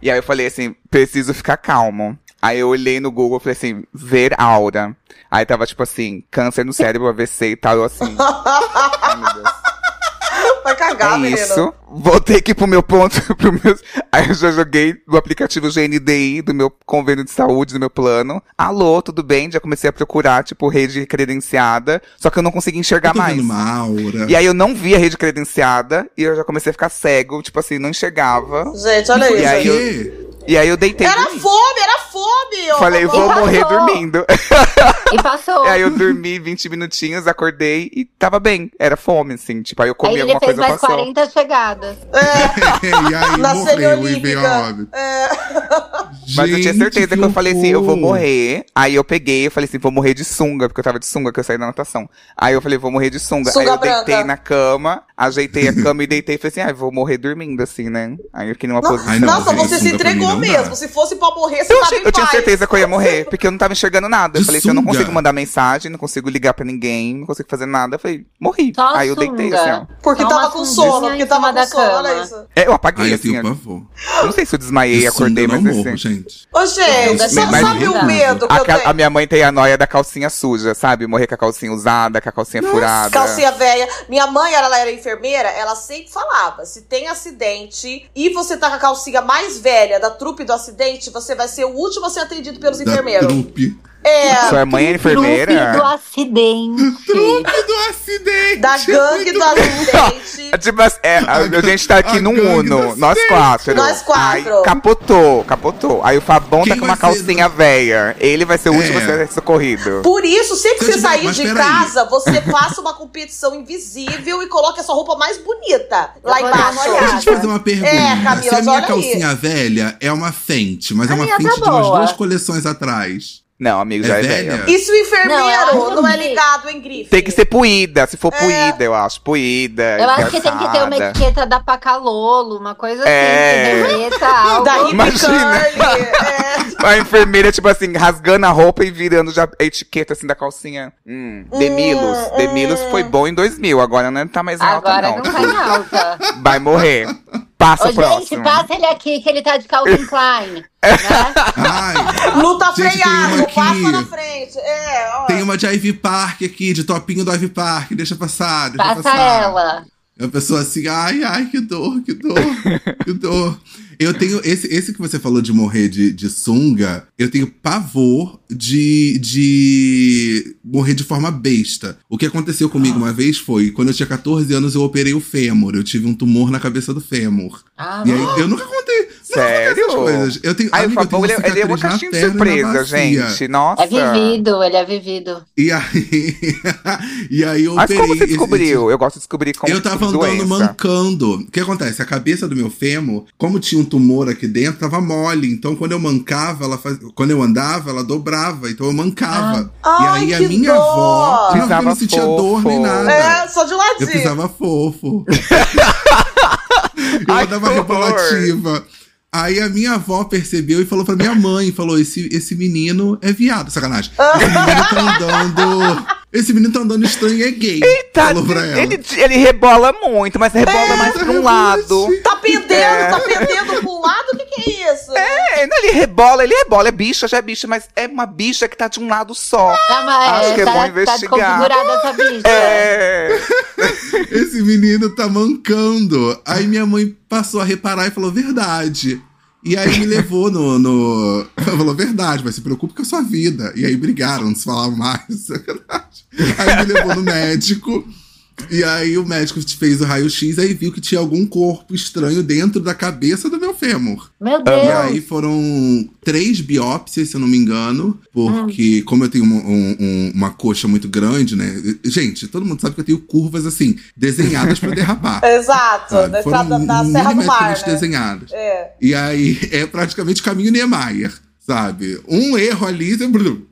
E aí eu falei assim, preciso ficar calmo. Aí eu olhei no Google e falei assim, ver aura. Aí tava tipo assim, câncer no cérebro, AVC e tal, eu assim. Ai, meu Deus. Vai cagar, é menino. isso. Voltei aqui pro meu ponto, pro meus. Aí eu já joguei no aplicativo GNDI do meu convênio de saúde, do meu plano. Alô, tudo bem? Já comecei a procurar, tipo, rede credenciada. Só que eu não consegui enxergar Eu tô mais. uma aura. E aí eu não vi a rede credenciada e eu já comecei a ficar cego, tipo assim, não enxergava. Gente, olha E isso. aí eu-? E aí eu deitei. Era fome, era fome. Fome! ô, Falei, vou morrer dormindo. E passou. E aí eu dormi 20 minutinhos, acordei e tava bem. Era fome, assim. Tipo, aí eu comi Aí ele alguma fez coisa mais passou. 40 chegadas. e aí Na morreu e veio a óbito. É. Mas eu tinha certeza que eu falei assim, eu vou morrer. Aí eu peguei, eu falei assim, vou morrer de sunga, porque eu tava de sunga, que eu saí da natação. Aí eu falei, vou morrer de sunga. Sunga aí eu branca. deitei na cama, ajeitei a cama e deitei e falei assim, ah, eu vou morrer dormindo, assim, né? Aí eu fiquei numa posição. Ai, não, Nossa, você se entregou não mesmo. Se fosse pra morrer, você Eu, achei- eu tinha certeza que eu ia morrer, porque eu não tava enxergando nada. Eu falei assim, eu não consigo mandar mensagem, não consigo ligar pra ninguém, não consigo fazer nada. Eu falei, morri. Só Aí eu deitei sunga. assim, ó. Porque Só tava com sono, porque tava com sono, olha isso. É, eu apaguei, Ai, eu assim. pavor. Eu não sei se eu desmaiei, De acordei, mas não assim. morro, gente. Ô, gente, Mas- só mas- sabe o medo que A, eu tenho? a minha mãe tem a noia da calcinha suja, sabe? Morrer com a calcinha usada, com a calcinha furada. Calcinha velha. Minha mãe, ela era enfermeira, ela sempre falava: se tem acidente e você tá com a calcinha mais velha da trupe do acidente, você vai ser o último a ser atendido pelos Da enfermeiros. trupe. É, Sua mãe é Trupe do enfermeira? acidente. Trupe do acidente. da gangue do acidente. Tipo, assim, é, a, a gente tá aqui A num Uno, nós quatro. Nós quatro. Aí capotou, capotou. Aí o Fabão tá Quem com uma vai ser calcinha velha. Ele vai ser o último É. a ser socorrido. Por isso, sempre que Se eu você tiver- sair de casa, você faça uma competição invisível e coloque a sua roupa mais bonita lá Eu uma embaixo. Deixa eu te fazer uma pergunta. É, Camila, Se a minha olha aí. calcinha velha é uma Fenty, mas é A uma minha tá de umas duas coleções atrás. Não, amigo, É já é velha? velha. E se o enfermeiro Não, não, é ligado em grife? Tem que ser puída, se for É. puída, eu acho. Puída. Eu acho que tem que ter uma etiqueta da Pacalolo, uma coisa assim, É. que remeta a algo. Da Hip Imagina. Curly. É. A enfermeira, tipo assim, rasgando a roupa e virando já a etiqueta assim da calcinha. Hum, Demilos. Hum, Demilos hum. foi bom em 2000, agora não tá mais alta, Agora não. não tá em alta. Vai morrer. Passa Ô, o próximo. gente, passa ele aqui, que ele tá de Calvin Klein. né? Ai, Gente, freado, uma aqui. passa na frente. É, ó. tem uma de Ivy Park aqui, de topinho do Ivy Park. Deixa passar, deixa Passa passar. ela. É uma pessoa assim, ai, ai, que dor, que dor, que dor. Eu tenho, esse, esse que você falou de morrer de, de sunga, eu tenho pavor de, de morrer de forma besta. O que aconteceu comigo uma vez foi, quando eu tinha 14 anos, eu operei o fêmur. Eu tive um tumor na cabeça do fêmur. Ah, E aí, eu nunca contei. Sério? Eu tenho, Aí o eu tenho Fabão, ele, ele é uma caixinha de surpresa, gente. Nossa. é vivido, ele é vivido. E aí, e aí eu Mas operei. como você esse- descobriu? Eu gosto de descobrir como eu tava andando doença. mancando. O que acontece? A cabeça do meu fêmur, como tinha um tumor aqui dentro, tava mole. Então, quando eu mancava, ela faz... quando eu andava, ela dobrava. Então eu mancava. Ai, e aí a que minha dor! avó. Não, eu Pisava não sentia dor nem nada. É, só de Eu ladinho. pisava fofo. eu Ai, dava. Aí a minha avó percebeu e falou pra minha mãe, falou, esse, esse menino é viado, sacanagem. Esse menino tá andando... Esse menino tá andando estranho e é gay. Tá, falou pra ela. ele, ele rebola muito, mas rebola É, mais pra um lado. Tá pendendo, É. tá pendendo um lado? O que, que é isso? É, não, ele rebola, ele rebola, é bicha, já é bicha, mas é uma bicha que tá de um lado só. Tá, mas, Acho que é tá, bom tá investigar. desconfigurada essa bicha. É. Esse menino tá mancando. Aí minha mãe passou a reparar e falou, verdade. E aí me levou no. no... Falou, verdade, mas se preocupe com a sua vida. E aí brigaram, não se falavam mais. Aí me levou no médico. E aí o médico fez o raio-x e viu que tinha algum corpo estranho dentro da cabeça do meu fêmur. Meu E Deus. aí foram três biópsias, se eu não me engano, porque como eu tenho uma, um- um- uma coxa muito grande, né? Gente, todo mundo sabe que eu tenho curvas assim, desenhadas pra derrapar. Exato, sabe? Foram da, da Serra do Mar, né? desenhadas. É. E aí é praticamente o caminho Niemeyer, sabe? Um erro ali,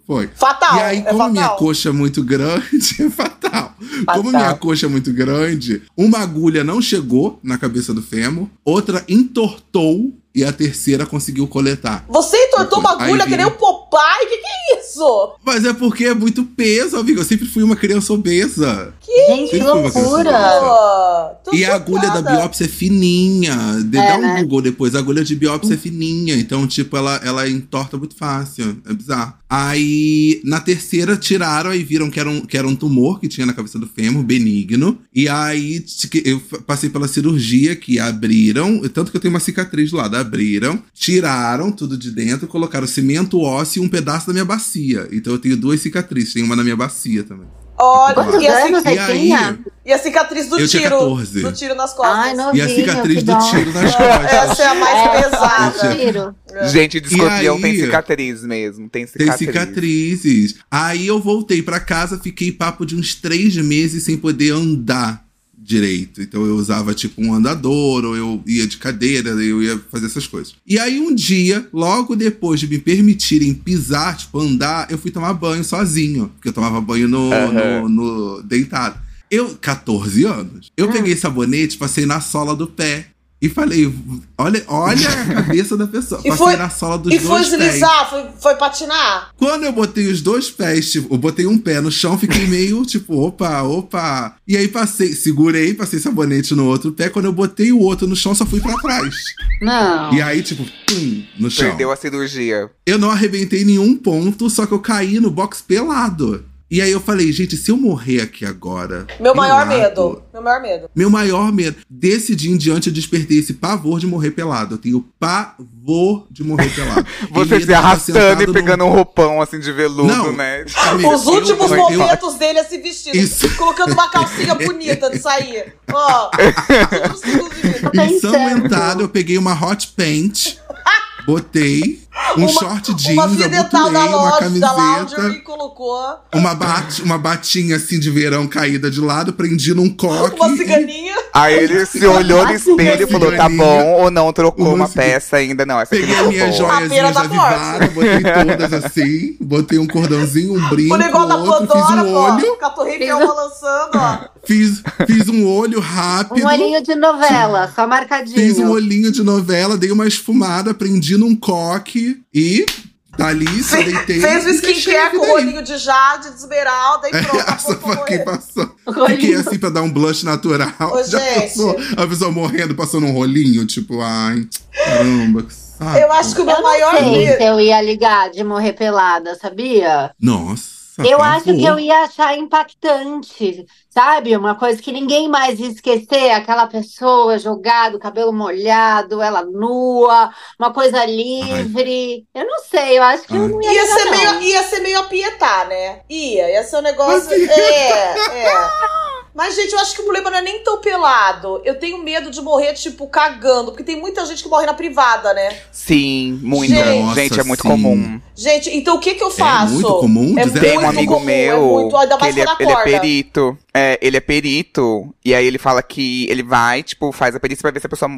foi. Fatal, E aí, é como a minha coxa é muito grande, é fatal. Como a Fatal. minha coxa é muito grande, uma agulha não chegou na cabeça do fêmur, outra entortou e a terceira conseguiu coletar. Você entortou uma agulha que nem um Popeye? Que que é isso? Mas é porque é muito peso, amigo. Eu sempre fui uma criança obesa. Gente, que uma criança loucura. E a agulha da biópsia é fininha. De, É, dá um né? Google depois. A agulha de biópsia é fininha. Então, tipo, ela, ela entorta muito fácil. É bizarro. Aí, na terceira, tiraram e viram que era, um, que era um tumor que tinha na cabeça do fêmur, benigno. E aí, que eu passei pela cirurgia que abriram. Tanto que eu tenho uma cicatriz do lado. Abriram, tiraram tudo de dentro, colocaram cimento ósseo um pedaço da minha bacia. Então, eu tenho duas cicatrizes. Tem uma na minha bacia também. Olha, Quantos e anos você E aí? E a cicatriz do Eu tinha tiro. 14. Do tiro nas costas. Ai, E a novinho, cicatriz do tiro nas Essa costas. é a mais É, pesada. tiro. Gente, de escorpião E tem aí? cicatriz mesmo. Tem Tem cicatriz. cicatrizes. Aí eu voltei pra casa, fiquei papo de uns três meses sem poder andar direito. Então eu usava tipo um andador, ou eu ia de cadeira, eu ia fazer essas coisas. E aí um dia, logo depois de me permitirem pisar, tipo andar, eu fui tomar banho sozinho. Porque eu tomava banho no, Aham. no, no- deitado. Eu, 14 anos, eu Hum. peguei sabonete, passei na sola do pé. E falei, olha, olha a cabeça da pessoa. E Passei foi- na sola dos E foi dois pés. deslizar? Foi, foi patinar? Quando eu botei os dois pés, tipo, eu botei um pé no chão, fiquei meio tipo, opa, opa. E aí passei, segurei, passei sabonete no outro pé. Quando eu botei o outro no chão, só fui pra trás. Não. E aí, tipo, pum, no chão. Perdeu a cirurgia. Eu não arrebentei nenhum ponto, só que eu caí no box pelado. E aí eu falei, gente, se eu morrer aqui agora. Meu maior medo. Meu maior medo. Meu maior medo. Desse dia em diante eu despertei esse pavor de morrer pelado. Eu tenho pavor de morrer pelado. Você se arrastando e no- pegando um roupão assim de veludo, Não. né? Amiga, Os últimos eu- eu- momentos dele é se vestindo. Isso. Colocando uma calcinha bonita de sair. Ó. Ensanguentado, eu peguei uma hot paint, botei um Uma- short jeans, Uma abotoei da uma loja, da camiseta, Laundry, colocou uma, bat, uma batinha assim de verão caída de lado, prendi num coque. uma ciganinha. Aí ele se olhou no espelho e falou: tá bom, ou não trocou Uma peça ainda. Não, essa aqui Peguei não as minhas da morte. avivadas, botei todas assim, botei um cordãozinho, um brinco, O negócio da outro, fiz Pandora, um pô. olho, Com a torre Fiz fiel um- balançando, ó. fiz, fiz um olho rápido. Um olhinho de novela, só marcadinho. Fiz um olhinho de novela, dei uma esfumada, prendi num coque e dali só deitei. Fez o skincare a com aí. olhinho de jade, de esmeralda e pronto. É, apontou foi quem morrer. passou. Fiquei assim pra dar um blush natural. Ô, Já gente. passou a pessoa morrendo, passando um rolinho, tipo, ai, caramba, que saco. Eu acho que o meu Eu maior se eu ia ligar de morrer pelada, sabia? Nossa. Eu pavor. acho que eu ia achar impactante, sabe? Uma coisa que ninguém mais ia esquecer, aquela pessoa jogada, o cabelo molhado, ela nua, uma coisa livre. Eu não sei, eu acho que eu Ai. não ia Ia ligar, ser, não. meio, ia ser meio apietar, né? Ia, ia ser um negócio. Mas- É, é. Mas, gente, eu acho que o problema não é nem tão pelado. Eu tenho medo de morrer, tipo, cagando. Porque tem muita gente que morre na privada, né? Sim, muita. Gente. Gente, é muito Nossa, comum. Gente, então o que que eu faço? muito comum? É Dizer- Tem um muito amigo comum, meu É muito, ainda que mais ele é, ele é perito. É, ele é perito. E aí ele fala que ele vai, tipo, faz a perícia pra ver se a pessoa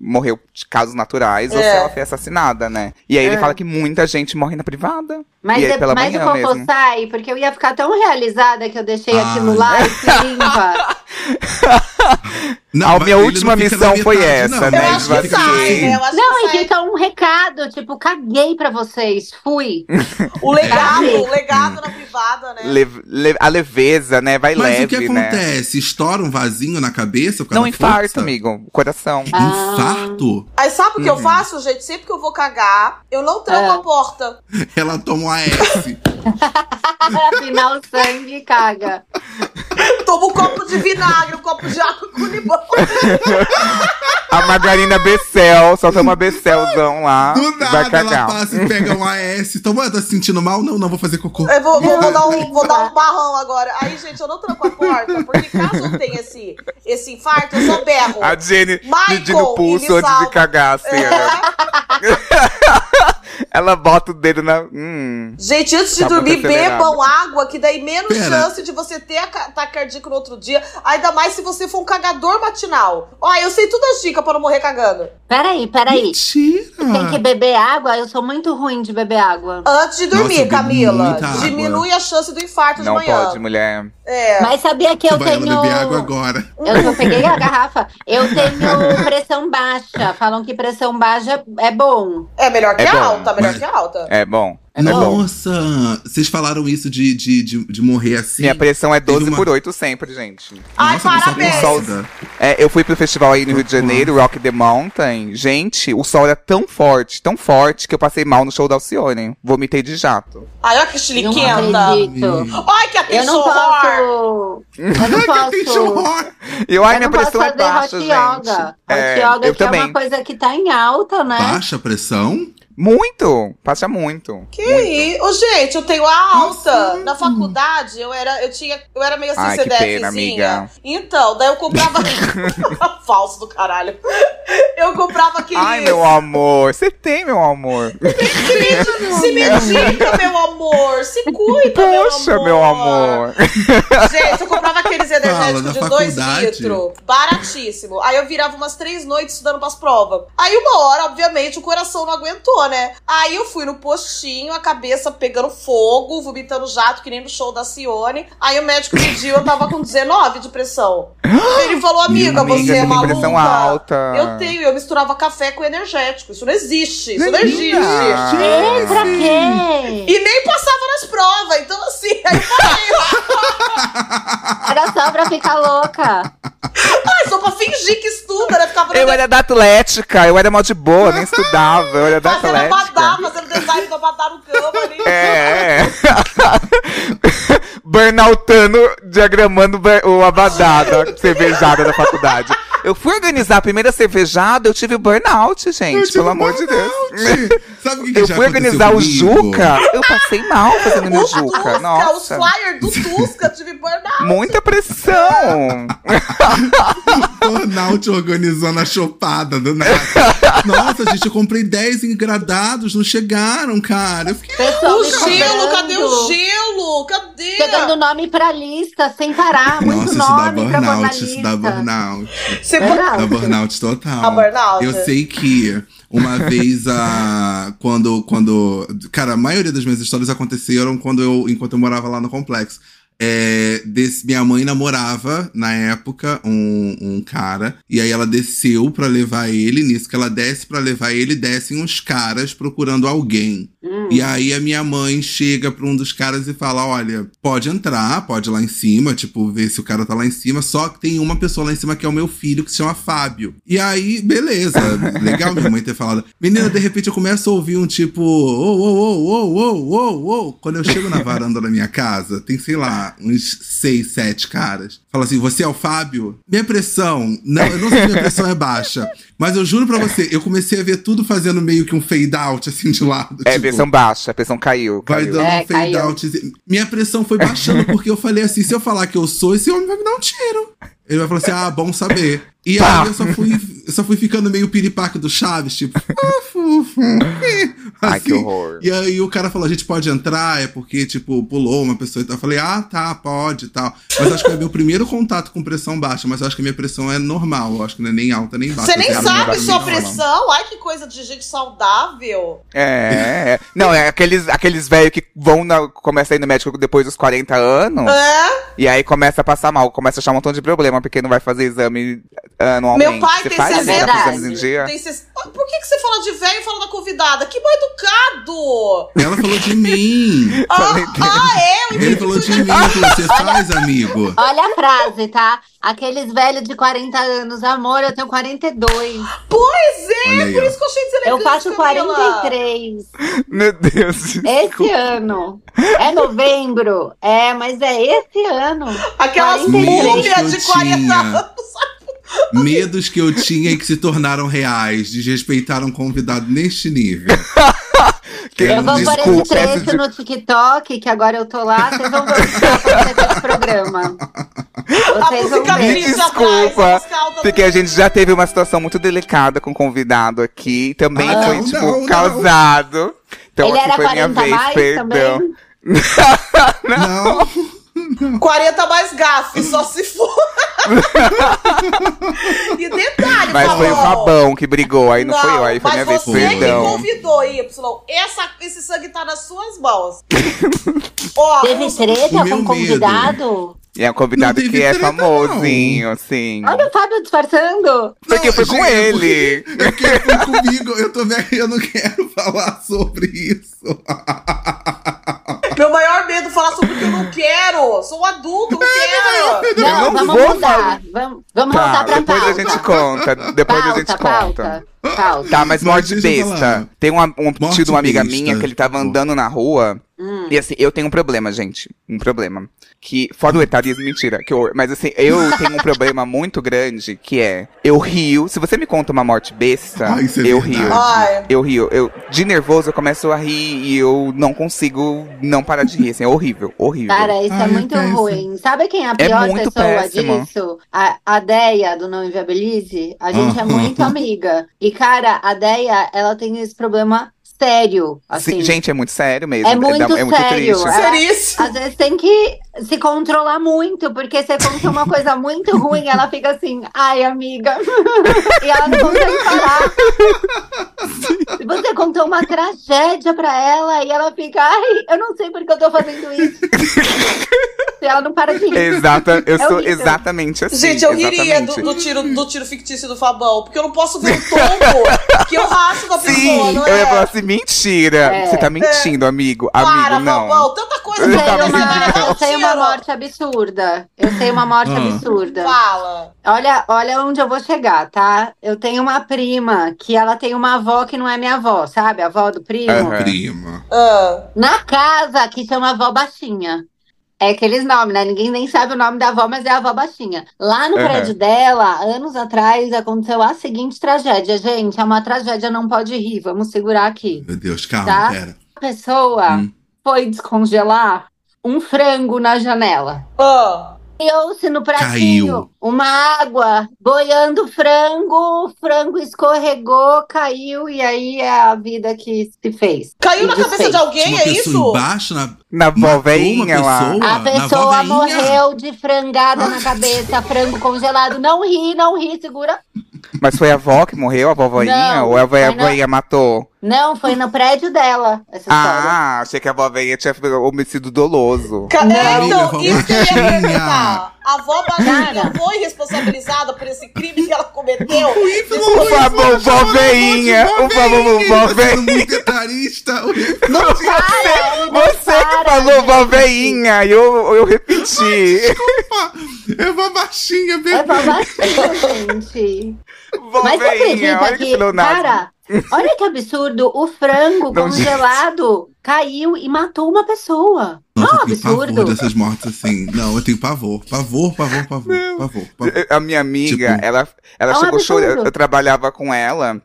morreu de causas naturais ou se É. ela foi assassinada, né? E aí ele É. fala que muita gente morre na privada. Mas, e aí é- pela mas o mesmo. sai, porque eu ia ficar tão realizada que eu deixei Ai. aquilo lá e se limpa. Não, A mas minha última missão foi metade, essa, não. né? Eu acho que sai, né? Eu acho Não, que e fica um recado, tipo, caguei pra vocês, fui. O legado, Sabe? o legado na privada, né? Le- le- a leveza, né? Vai Mas leve, o que né? acontece? Estoura um vasinho na cabeça? por Não infarto, força? amigo. Coração. Ah. Infarto? Aí sabe o que eu Uhum. faço, gente? Sempre que eu vou cagar, eu não tranco É. a porta. Ela toma um AS. Afinal, sangue caga. Tomo um copo de vinagre, um copo de água com limão. A Margarina Becel, só toma Becelzão lá. Do vai nada ela cagar. passa e pega um AS. Toma, tá se sentindo mal? Não, não, vou fazer cocô. Eu vou, vou- vou dar um, vou dar um barrão agora. Aí, gente, eu não tranco a porta, porque caso eu tenha esse, esse infarto, eu só berro. A Jenny Michael, medindo o pulso antes de cagar, assim, né? Ela bota o dedo na. Hum. Gente, antes de Tá dormir, bebam água, que daí menos Pera. chance de você ter ataque cardíaco no outro dia. Ainda mais se você for um cagador matinal. Ó, eu sei todas as dicas pra não morrer cagando. Peraí, peraí. Mentira! Tem que beber água? Eu sou muito ruim de beber água. Antes de Nossa, dormir, eu bebo Camila. muita água. Diminui a chance do infarto Não de manhã. pode, mulher. É. Mas sabia que eu vai tenho. beber água agora. Eu, eu peguei a garrafa. Eu tenho pressão baixa. Falam que pressão baixa é bom. É melhor que É a bom, alta, melhor mas- que a alta. É bom. É bom. Nossa! Vocês falaram isso de, de, de, de morrer assim? Minha pressão é 12 Teve uma- por 8 sempre, gente. Ai, Nossa, parabéns. acorda. É, eu fui pro festival aí no Rio de Janeiro, Rock the Mountain. Gente, o sol era tão forte, tão forte, que eu passei mal no show da Alcione. Vomitei de jato. Ai, olha que Não chiliquenta. Ai, que Eu não atenção. posso. Eu não posso. Eu, ai, eu minha não pressão é baixa, hot gente. yoga. Hot É, yoga eu que é também. uma coisa que tá em alta, né? Baixa pressão? Muito, passa muito. Que isso? Ô, gente, eu tenho a alta. Na faculdade, eu era, eu tinha, eu era meio assim, Ai, CDFzinha. pena, amiga. Então, daí eu comprava. Falso do caralho. Eu comprava aquele. Ai, meu amor, você tem, meu amor. Se medica, meu amor. Se cuida, Poxa, meu amor. Gente, eu comprava aqueles energéticos na de 2 faculdade. litros. Baratíssimo. Aí eu virava umas três noites estudando pras provas. Aí uma hora, obviamente, o coração não aguentou, né? Aí eu fui no postinho, a cabeça pegando fogo, vomitando jato, que nem no show da Cione. Aí o médico mediu, eu tava com 19 de pressão. Ele falou, amiga, Amiga, você é maluca. pressão alta. Eu tenho, eu misturava café com energético. Isso não existe. Isso não existe. Pra quê? E nem passava nas provas. Então, assim, aí eu falei, Era só pra ficar louca. ai, só pra fingir que estuda, né? Ficava Eu era da Atlética, eu era mal de boa, nem estudava, eu era da fazendo abadá, Atlética. fazendo design do abadá no campo ali. É. Burnoutando, diagramando o abadá da cervejada da faculdade. Eu fui organizar a primeira cervejada, eu tive burnout, Eu gente, tive pelo amor de Deus. burnout. Sabe o que, que Eu fui organizar o comigo? Juca, eu passei mal fazendo meu O Juca. Tusca, os Nossa. flyers do Tusca, tive burnout. Muita pressão. Burnout organizando a chopada do nada. Nossa, gente, eu comprei 10 engradados, não chegaram, cara. Eu fiquei. Pessoal O gelo, cadê o gelo? Cadê? Pegando nome pra lista, sem parar. Muito Nossa, isso dá nome pra burnout, lista. isso dá burnout. Você Burnout. Dá burnout total. A burnout? Eu sei que uma vez a quando quando cara, a maioria das minhas histórias aconteceram quando eu enquanto eu morava lá no complexo. É, desse, minha mãe namorava, na época, um, um cara. E aí ela desceu pra levar ele. Nisso que ela desce pra levar ele, descem uns caras procurando alguém. Hum. E aí a minha mãe chega pra um dos caras e fala: Olha, pode entrar, pode ir lá em cima, tipo, ver se o cara tá lá em cima. Só que tem uma pessoa lá em cima que é o meu filho, que se chama Fábio. E aí, beleza. Legal minha mãe ter falado. Menina, de repente eu começo a ouvir um tipo. Ô, ô, ô, ô, ô, ô, ô. Quando eu chego na varanda da minha casa, tem, sei lá, uns seis, sete caras. Fala assim: Você é o Fábio? Minha pressão. Não, eu não sei se minha pressão é baixa. Mas eu juro pra você, eu comecei a ver tudo fazendo meio que um fade out, assim, de lado. É, tipo, pressão baixa, a pressão caiu. Vai caiu. dando É, um fade caiu. out. Minha pressão foi baixando, porque eu falei assim: se eu falar que eu sou, esse homem vai me dar um tiro. Ele vai falar assim: ah, bom saber. E Pá. aí eu só fui, eu só fui ficando meio piripaque do Chaves, tipo, ah, fofo. Ai, que Assim. horror. E aí o cara falou: a gente pode entrar, é porque, tipo, pulou uma pessoa e tal. Eu falei, ah, tá, pode e tal. Mas acho que é meu primeiro contato com pressão baixa, mas eu acho que a minha pressão é normal. Eu acho que não é nem alta nem baixa. Você nem sabe sua normal. pressão? Ai, que coisa de gente saudável. É, é. Não, é aqueles, aqueles velhos que vão na, começa a ir no médico depois dos 40 anos. É? E aí começa a passar mal, começa a achar um montão de problema, porque não vai fazer exame anualmente. Meu pai você tem faz 60 né, Ah, Por que, que você fala de velho e fala da convidada? Que mal educado! Ela falou de mim. Ah, ah, é? Eu Ele falou de mim, o que você faz, amigo? Olha a frase, tá? Aqueles velhos de 40 anos. Amor, eu tenho 42. Pois é, aí, por isso que eu achei deselegante, Eu faço Camila. 43 Meu Deus. esse ano. É novembro. É, mas é esse ano. Aquelas 43 múmias de 40 tinha. anos. Medos que eu tinha e que se tornaram reais. Desrespeitaram um convidado neste nível. Que- Eu vou pôr esse trecho de- no TikTok, que agora eu tô lá. Vocês vão ver esse programa. A Vocês vão música ver. triste Desculpa, atrás, Porque a gente já teve uma situação muito delicada com o convidado aqui. Também Ah, foi, não, tipo, não, não. causado. Então Ele aqui era foi minha 40 vez, mais perdão. também? Não. 40 mais gafe, só se for. e detalhe, Mas foi o Fabão. Fabão que brigou, aí não, foi eu, aí foi mas minha vez, você perdão. que convidou, Y. Essa, esse sangue tá nas suas mãos. Ó, Teve treta com convidado? E é um convidado Não que é treta, famosinho, assim. Olha o Fábio disfarçando. Porque Não, foi com gente, ele. É porque foi comigo. Eu tô vendo, eu não quero falar sobre isso. Meu maior medo é falar sobre o que eu não quero. Sou um adulto, não quero. Não, não vamos vou mudar. Vamos, vamos Tá, voltar pra depois pauta. a gente conta. Depois a gente pauta, conta. pauta, pauta. Tá, mas morte besta. Tem uma, um Morte tio de uma amiga besta. minha que ele tava andando na rua. Hum. E assim, eu tenho um problema, gente. Um problema. Que, fora o etarismo, mentira, que horror. Mas assim, eu tenho um problema muito grande, que é, eu rio. Se você me conta uma morte besta, Ah, isso é eu rio. Ai. Eu rio. Eu, de nervoso, eu começo a rir e eu não consigo não parar de rir. Assim, é horrível, horrível. Cara, isso Ai, é é muito péssimo. ruim. Sabe quem é a pior muito pessoa péssimo. disso? A, a Deia, do Não Inviabilize. A gente é muito amiga. E, cara, a Deia, ela tem esse problema sério. Assim, Sim, gente, é muito sério mesmo. É muito é muito sério. triste. É. Seríssimo. Às vezes tem que se controlar muito, porque você conta uma coisa muito ruim, ela fica assim, ai, amiga. e ela não consegue parar. Você contou uma tragédia pra ela e ela fica, ai, eu não sei porque eu tô fazendo isso. e ela não para de rir. Exata, eu É sou horrível. exatamente assim. Gente, eu riria do, exatamente. do tiro, do tiro fictício do Fabão, porque eu não posso ver o tombo que eu raço com a pessoa, Sim, não eu é? ia falar assim, mentira. É. Você tá mentindo, amigo. Para, Amigo, não. Tanta coisa Eu que sei, Tá você uma, eu sei uma morte absurda. Eu sei uma morte Ah. absurda. Fala. Olha, olha onde eu vou chegar, tá? Eu tenho uma prima que ela tem uma avó que não é minha avó, sabe? A avó do primo. Aham. Prima. Ah, Na casa que chama avó baixinha. É aqueles nomes, né? Ninguém nem sabe o nome da avó, mas é a avó baixinha. Lá no Aham. prédio dela, anos atrás, aconteceu a seguinte tragédia. Gente, é uma tragédia, não pode rir. Vamos segurar aqui. Meu Deus, calma, Tá. pera. A pessoa Hum. foi descongelar um frango na janela. ah. Criou-se no pratinho Caiu. uma água boiando frango, o frango escorregou, caiu, e aí é a vida que se fez. Caiu na cabeça desfez. de alguém, Tinha uma é pessoa isso? embaixo na. Na matou vó uma veinha lá. A pessoa morreu de frangada na cabeça, frango congelado. Não ri, não ri, segura. Mas foi a avó que morreu, a vovoinha? Não, ou a vovoinha matou? Não, foi no prédio dela, essa história. Ah, achei que a vovoinha tinha homicídio doloso. Ca- Não. Amiga, isso que eu ia perguntar. A avó baixinha Cara. foi responsabilizada por esse crime que ela cometeu? O Y, Por favor, vó veinha! Por favor, vó veinha! O Não para, ele não Você que falou vó veinha! Eu, eu repeti. Desculpa. É uma baixinha, É bebê. babacinha, gente. Vó Mas você veinha, acredita que cara, olha que absurdo, o frango Não, congelado caiu e matou uma pessoa. Nossa, Não, eu tenho pavor absurdo. dessas mortes assim. Não, eu tenho pavor. Pavor, pavor, pavor, pavor, pavor. A minha amiga, Tipo- ela, ela É um chegou absurdo. chorando. Eu trabalhava com ela.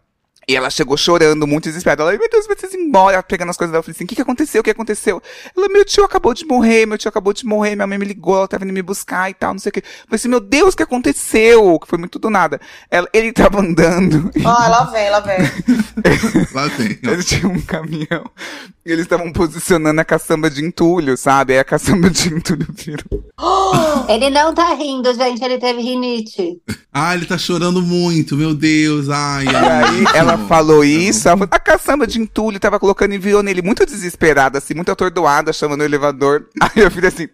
E ela chegou chorando, muito desesperada. Ela, meu Deus, vocês embora. Pegando as coisas dela. Eu falei assim: o que, que aconteceu? O que aconteceu? Ela, meu tio acabou de morrer, meu tio acabou de morrer. Minha mãe me ligou, ela tá vindo me buscar e tal, não sei o que. Eu falei assim: meu Deus, o que aconteceu? Que foi muito do nada. Ela, ele tava andando. Ah, lá vem, lá vem. Lá tem. ó. Eles tinham um caminhão. E eles estavam posicionando a caçamba de entulho, sabe? Aí a caçamba de entulho virou. Ele não tá rindo, gente, ele teve rinite. Ah, ele tá chorando muito, meu Deus. Ai, E ai. aí ela falou isso, ela falou, a caçamba de entulho tava colocando e virou nele muito desesperada, assim, muito atordoada, chamando o elevador. Aí eu fiz assim.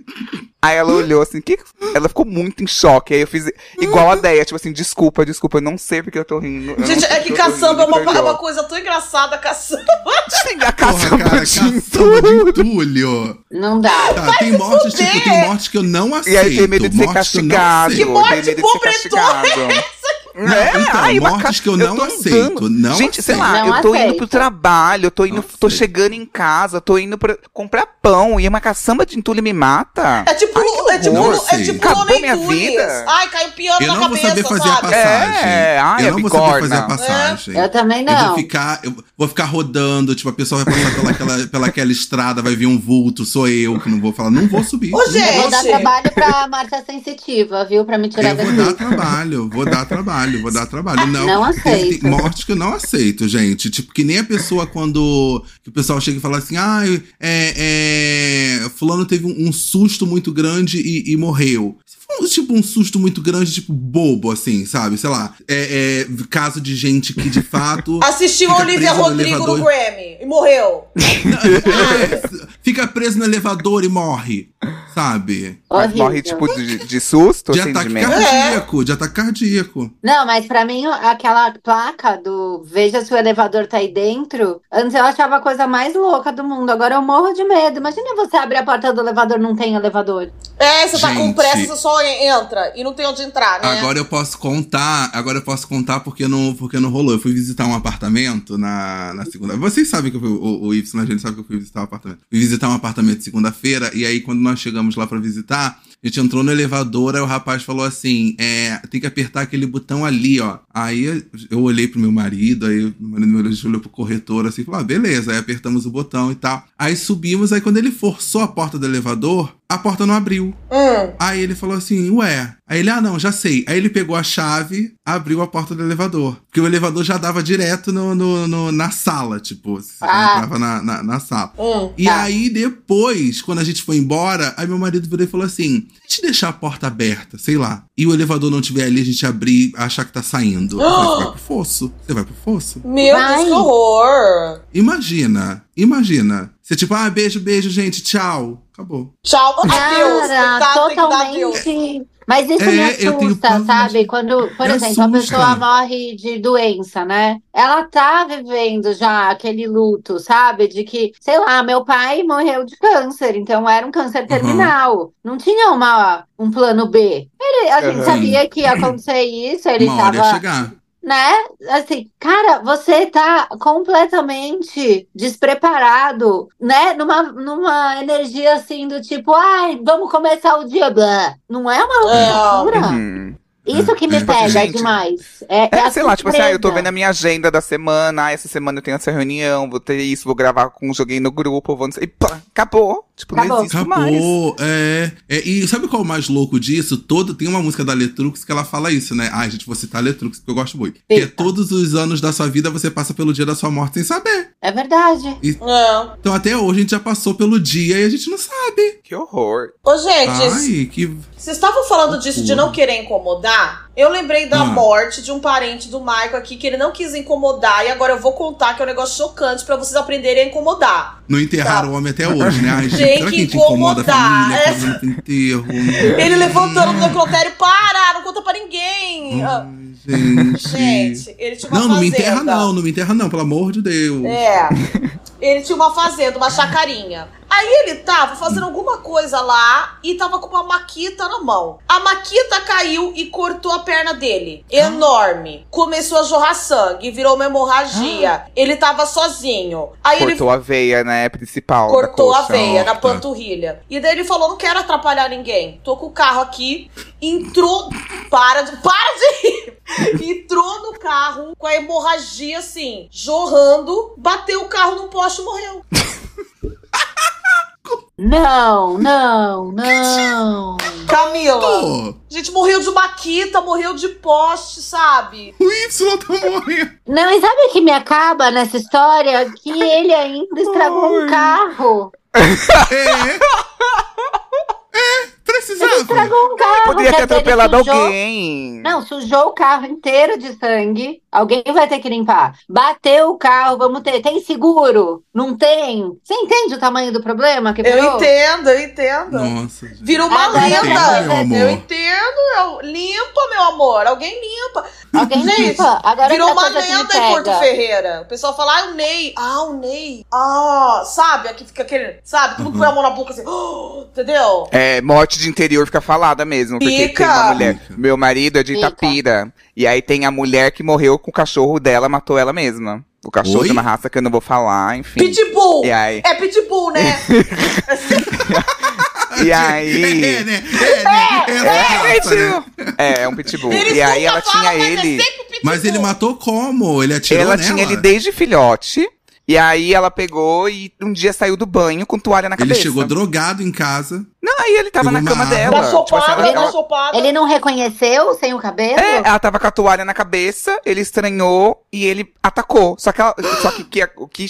Aí ela olhou assim, que que- ela ficou muito em choque. Aí eu fiz igual a Deia, tipo assim, desculpa, desculpa, eu não sei porque eu tô rindo. eu Gente, é que tô rindo, caçamba é uma, é perdoa." uma coisa tão engraçada, caçamba. Sim, a Porra, caçamba cara, de caçamba entulho. de entulho. Não dá. Tá, tem mortes, fuder. tipo, tem mortes que eu não aceito. E aí tem medo de ser não castigado. Que morte ser pobretona castigado. Não, É, então, ai, uma mortes ca- que eu não tô aceito, não Gente, sei aceito. lá, Não eu tô indo aceito. pro trabalho, eu tô indo, Não tô aceito. chegando em casa, tô indo pra comprar pão e uma caçamba de entulho me mata. É tipo, Ai, é tipo, é tipo Acabou Homem minha vida. Ai, caiu piano Eu na não vou cabeça, saber fazer a sabe? passagem. É, ai, eu não vou saber fazer a passagem. Eu também Eu vou não. ficar, eu vou ficar rodando, tipo, a pessoa vai passar pela aquela, pela aquela estrada, vai vir um vulto, sou eu que não vou falar, não vou subir. Ô, não gente, Eu vou dar trabalho pra Marcia Sensitiva, viu? Pra me tirar Eu vou dar trabalho, vou dar trabalho, vou dar trabalho. Não, Não tem aceito. mortes que eu não aceito, gente. Tipo, que nem a pessoa quando que o pessoal chega e fala assim: ah, é, é, Fulano teve um, um susto muito grande e, e morreu. Tipo, um susto muito grande, tipo, bobo, assim, sabe? Sei lá. É, é caso de gente que de fato. Assistiu a Olivia no Rodrigo no elevador. Grammy e morreu. fica preso no elevador e morre. Sabe? Mas morre, tipo, de, de susto, De assim, de ataque medo. cardíaco, de ataque cardíaco. Não, mas pra mim, aquela placa do veja se o elevador tá aí dentro, antes eu achava a coisa mais louca do mundo. Agora eu morro de medo. Imagina você abrir a porta do elevador e não tem elevador. É, você tá com Gente. pressa, você só entra e não tem onde entrar, né? Agora eu posso contar, agora eu posso contar porque não, porque não rolou. Eu fui visitar um apartamento na, na segunda. Vocês sabem que eu fui, o, o Y, a gente sabe que eu fui visitar um apartamento. Fui visitar um apartamento segunda-feira, e aí quando nós chegamos lá pra visitar, a gente entrou no elevador, aí o rapaz falou assim: é, tem que apertar aquele botão ali, ó. Aí eu olhei pro meu marido, aí o marido meu olhou pro corretor assim, falou: ah, beleza, aí apertamos o botão e tal. Aí subimos, aí quando ele forçou a porta do elevador, a porta não abriu. Hum. Aí ele falou assim, ué. Aí ele, ah, não, já sei. Aí ele pegou a chave, abriu a porta do elevador. Porque o elevador já dava direto no, no- no- na sala, tipo, Ah. entrava na, na, na sala. Hum. E Tá. aí, depois, quando a gente foi embora, aí meu marido virou e falou assim: deixar a porta aberta, sei lá, e o elevador não estiver ali, a gente abrir, achar que tá saindo. Você vai pro fosso. Você vai pro fosso. Meu Vai. Deus, que horror. Imagina, imagina. Você tipo, ah, beijo, beijo, gente, tchau. Acabou. Tchau, adeus. Cara, adeus. totalmente. Mas isso É, me assusta, sabe? Quando, por Me exemplo, a assusta. pessoa morre de doença, né? Ela tá vivendo já aquele luto, sabe? De que, sei lá, meu pai morreu de câncer, então era um câncer terminal. Não tinha uma, um plano B. Ele- a gente Uhum. sabia que ia acontecer isso, ele Uma tava. Né? Assim, cara, você tá completamente despreparado, né? Numa, numa energia assim do tipo, ai, vamos começar o dia, blá. Não é uma É. loucura? Uhum. Isso que me É. pega Gente, demais. É, É, é sei lá, tipo assim, ah, eu tô vendo a minha agenda da semana, ah, essa semana eu tenho essa reunião, vou ter isso, vou gravar com um joguinho no grupo, vou não sei, e pá, acabou. Tipo, não Acabou. existe mais. Acabou, é, é. E sabe qual é o mais louco disso? Todo, tem uma música da Letrux que ela fala isso, né? Ai, gente, vou citar a Letrux porque eu gosto muito. Que é Eita. todos os anos da sua vida você passa pelo dia da sua morte sem saber. É verdade. É. Então até hoje a gente já passou pelo dia e a gente não sabe. Que horror. Ô, gente, Ai, que. vocês estavam falando disso de não querer incomodar? Eu lembrei da Ah. morte de um parente do Michael aqui que ele não quis incomodar e agora eu vou contar que é um negócio chocante pra vocês aprenderem a incomodar. Não enterraram o homem até hoje, né? Ai, gente, Tem que incomodar. família É. enterro? Ele levantando do necrotério, para, não conta pra ninguém. Ah, Ai, gente. Gente, ele tinha uma Não, não me fazenda. enterra não, não me enterra não, pelo amor de Deus. É. Ele tinha uma fazenda, uma chacarinha. Aí ele tava fazendo alguma coisa lá e tava com uma maquita na mão. A maquita caiu e cortou a perna dele. Enorme. Começou a jorrar sangue, virou uma hemorragia. Ele tava sozinho. Aí Cortou a veia, né, principal ele cortou da a veia na Corta. panturrilha. E daí ele falou: não quero atrapalhar ninguém. Tô com o carro aqui. Entrou. Para de. Para de rir! Entrou no carro com a hemorragia assim, jorrando, bateu o carro num poste e morreu. Não, não, não. Camila, a gente morreu de maquita, morreu de poste, sabe? o Y tá morrendo. Não, e sabe o que me acaba nessa história? Que ele ainda estragou um carro. É. É, precisava. Ele estragou um carro. Poderia ter atropelado sujou- alguém. Não, sujou o carro inteiro de sangue. Alguém vai ter que limpar. Bateu o carro, vamos ter. Tem seguro? Não tem? Você entende o tamanho do problema que Eu virou? entendo, eu entendo. Nossa, gente. Virou uma Agora lenda. eu quero meu amor. Eu entendo. eu- Limpa, meu amor. Alguém limpa. Alguém Gente, limpa. Agora Virou uma lenda em Porto. Ferreira. O pessoal fala, ah, o Ney. Ah, o Ney. Ah, sabe? Aqui fica aquele. Sabe? Todo mundo põe a mão na boca assim. "Oh", entendeu? É, morte de interior fica falada mesmo. Porque Fica. tem uma mulher. Meu marido é de Fica. Itapira. E aí tem a mulher que morreu com o cachorro dela, matou ela mesma. O cachorro Oi? de uma raça que eu não vou falar, enfim. Pitbull. E aí? É pitbull, né? E aí. É, né? É, né? É, É, raça, né? É, é um pitbull. Eles e aí nunca ela falam, tinha mas é ele. sempre pitbull. Mas ele matou como? Ele atirou Ela nela? tinha ele desde filhote. E aí ela pegou e um dia saiu do banho com toalha na Ele cabeça. chegou drogado em casa. Não, aí ele tava na cama dela. Da Tipo assim, ela- da ela-. Ele não reconheceu sem o cabelo? É, ela tava com a toalha na cabeça, ele estranhou e ele atacou. Só que, ela- só que, que- o, que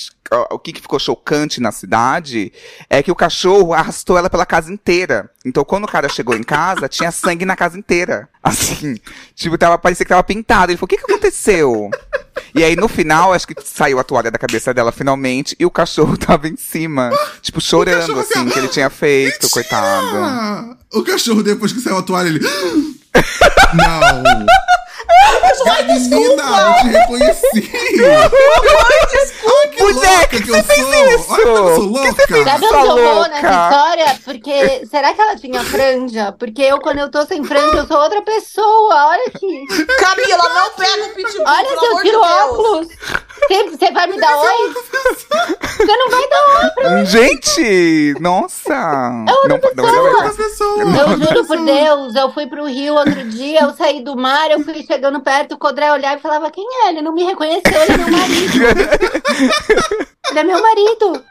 o que ficou chocante na cidade é que o cachorro arrastou ela pela casa inteira. Então, quando o cara chegou em casa, tinha sangue na casa inteira. Assim, tipo, tava, parecia que tava pintado. Ele falou, o que que aconteceu? E aí, no final, acho que saiu a toalha da cabeça dela finalmente e o cachorro tava em cima, tipo, chorando, assim, que ele tinha feito, Mentira! coitado. O cachorro, depois que saiu a toalha, ele. Não! Ai, menina, eu te reconheci! Ai, que Mulher, louca que que, que eu você fez sou! isso? Olha como eu sou Que louca! você fez Sabe onde eu vou louca. nessa história? Porque será que ela tinha franja? Porque eu, quando eu tô sem franja, eu sou outra pessoa. Olha aqui. Camila, não pega o pitbull, Olha pelo se eu amor de tiro Deus. óculos. Você, você vai me dar oi? Você não vai dar oi. Gente, nossa. É outra não, não, pessoa. não, Outra pessoa! Eu juro por Deus, eu fui pro Rio outro dia, eu saí do mar, eu fui chegando perto, o Codré olhava e falava, quem é? Ele não me reconheceu, ele é meu marido. Ele é meu marido.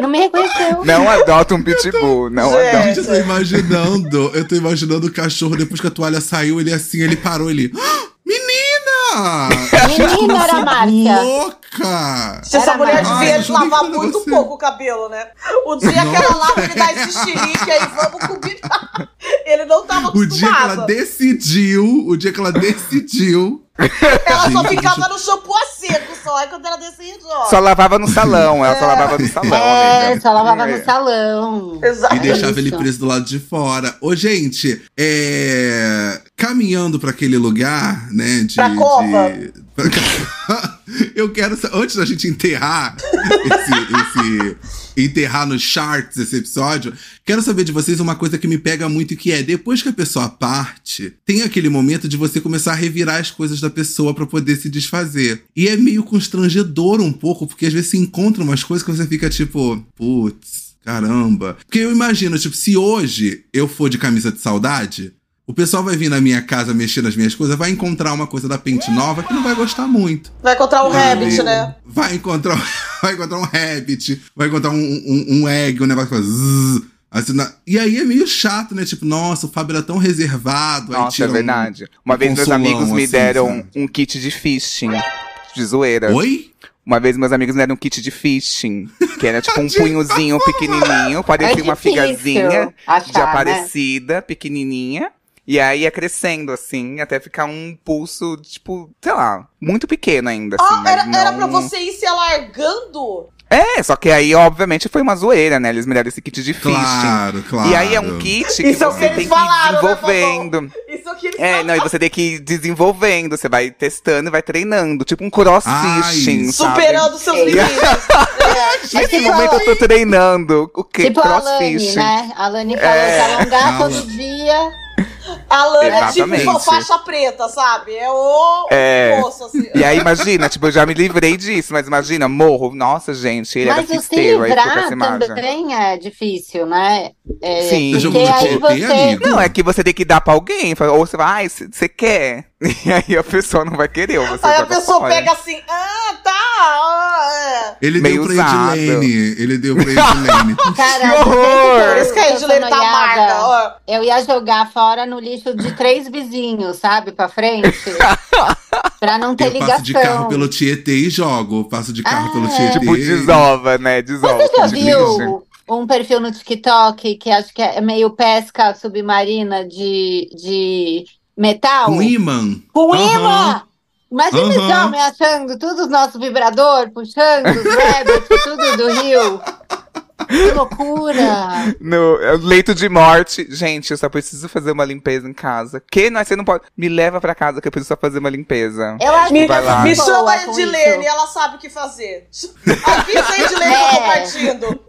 Não me reconheceu. não adota um pitbull. Não Gente. adota. Gente, eu tô imaginando, eu tô imaginando o cachorro, depois que a toalha saiu, ele assim, ele parou, ele. "Ah, Menina! Menina era a Márcia. Louca! Se essa mulher devia lavar muito você- pouco o cabelo, né? O dia que ela lava, me dá esse xerique aí, vamos combinar. Ele não tava O dia que ela acostumado. decidiu, o dia que ela decidiu. Ela só ficava deixa- no shampoo a seco só. Aí quando ela descia, ó. Só lavava no salão, ela só lavava no salão. É, amiga. só lavava É. no salão. Exato. E deixava ele isso. preso do lado de fora. Ô, gente, é... caminhando pra aquele lugar, né? De, Pra cova. de- Eu quero, antes da gente enterrar esse, esse- enterrar nos charts esse episódio, quero saber de vocês uma coisa que me pega muito que é depois que a pessoa parte, tem aquele momento de você começar a revirar as coisas da pessoa pra poder se desfazer. E é meio constrangedor um pouco, porque às vezes se encontra umas coisas que você fica tipo, putz, caramba. Porque eu imagino, tipo, se hoje eu for de camisa de saudade, o pessoal vai vir na minha casa mexer nas minhas coisas, vai encontrar uma coisa da Pente Nova que não vai gostar muito. Vai encontrar um rabbit, Sabe? né? Vai encontrar, vai encontrar um rabbit, vai encontrar um, um, um egg, um negócio que faz zzz, assim, na- E aí é meio chato, né? Tipo, nossa, o Fábio era tão reservado. aí Nossa, tira é um- verdade. Uma um vez meus amigos me assim, deram sabe? um kit de fishing. De zoeira. Oi? Uma vez meus amigos me deram um kit de fishing. Que era tipo um punhozinho pequenininho. Parecia É uma figazinha achar, de né? aparecida, pequenininha. E aí ia crescendo, assim, até ficar um pulso, tipo, sei lá, muito pequeno ainda, assim. Ah, era, era não- pra você ir se alargando? É, só que aí, obviamente, foi uma zoeira, né? Eles me deram esse kit de fishing. Claro, claro. E aí é um kit que Isso é o que você eles tem que ir falaram, né, desenvolvendo. Isso aqui eles É, falam. não, e você tem que ir desenvolvendo, você vai testando e vai treinando, tipo um crossfishing, Ai, sabe? Superando seus limites. É. Nesse tipo momento eu tô treinando o quê? Tipo a Alane, crossfishing. né? A Alane falou É. que alongar todo dia. A Lana é Exatamente. tipo faixa preta, sabe? É o É. moço, assim. E aí, imagina, tipo, eu já me livrei disso, mas imagina, morro, nossa, gente, ele Mas era o se fisteiro, aí foi pra livrar também é difícil, né? É, Sim. Porque aí você. amigo? Não, é que você tem que dar pra alguém, ou você vai, ai, você quer? E aí a pessoa não vai querer, ou você Aí a pessoa fora. pega assim, ah, tá, ah, Ele meio deu pra usado. Edilene. Ele deu pra Edilene. Cara, Que horror! é. Por isso que a Edilene tá amarga. Eu ia jogar fora no lixo de três vizinhos, sabe? Pra frente. pra não ter Eu ligação. passo de carro pelo Tietê e jogo. Passo de carro Ah, pelo é. Tietê. Tipo, desova, né? Desova. Você já viu um perfil no TikTok que acho que é meio pesca submarina de, de metal? Com imã. Com Aham. imã! Imagina esse Aham. homem achando tudo os nossos vibrador, puxando os rabbits, tudo do rio. Que loucura! No é leito de morte. Gente, eu só preciso fazer uma limpeza em casa. Que? Não, você não pode. Me leva pra casa que eu preciso só fazer uma limpeza. Eu acho Me, que Vai lá. me chama a Edilene, ela sabe o que fazer. Avisa a Edilene que eu tô É. partindo.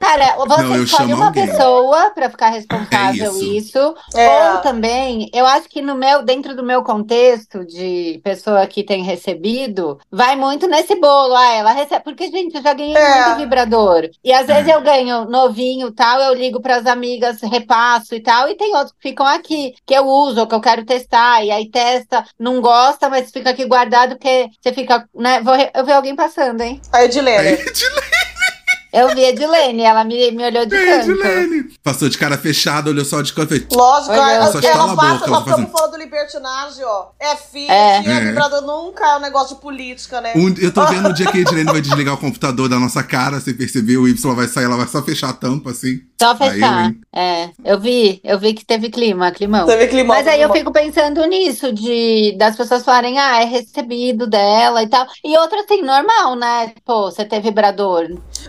Cara, você Não, escolhe uma alguém. pessoa pra ficar responsável É isso. isso. É. Ou também, eu acho que no meu, dentro do meu contexto de pessoa que tem recebido, vai muito nesse bolo. Ah, ela recebe. Porque, gente, eu já ganhei É. muito vibrador. E às vezes eu ganho novinho e tal, eu ligo pras amigas, repasso e tal. E tem outros que ficam aqui, que eu uso, ou que eu quero testar. E aí testa, não gosta, mas fica aqui guardado, porque você fica, né? Vou re- eu vi alguém passando, hein? A Edilene. É Edilene. Eu vi a Edilene, ela me, me olhou de É canto. Edilene. Passou de cara fechada, olhou só de canto e fez. Lógico, Olha, ela, só ela estala a passa, boca, nós ela estamos falando do libertinagem, ó. É fit, É. é. É. vibrador nunca é um negócio de política, né? Um- eu tô vendo o dia que a Edilene vai desligar o computador da nossa cara, você percebeu, o Y vai sair, ela vai só fechar a tampa, assim. Só Aí, fechar. hein? é, eu vi, eu vi que teve clima, climão. Teve climão. Mas aí eu climão. fico pensando nisso, de das pessoas falarem, ah, é recebido dela e tal. E outra assim, normal, né? Pô, você ter vibrador.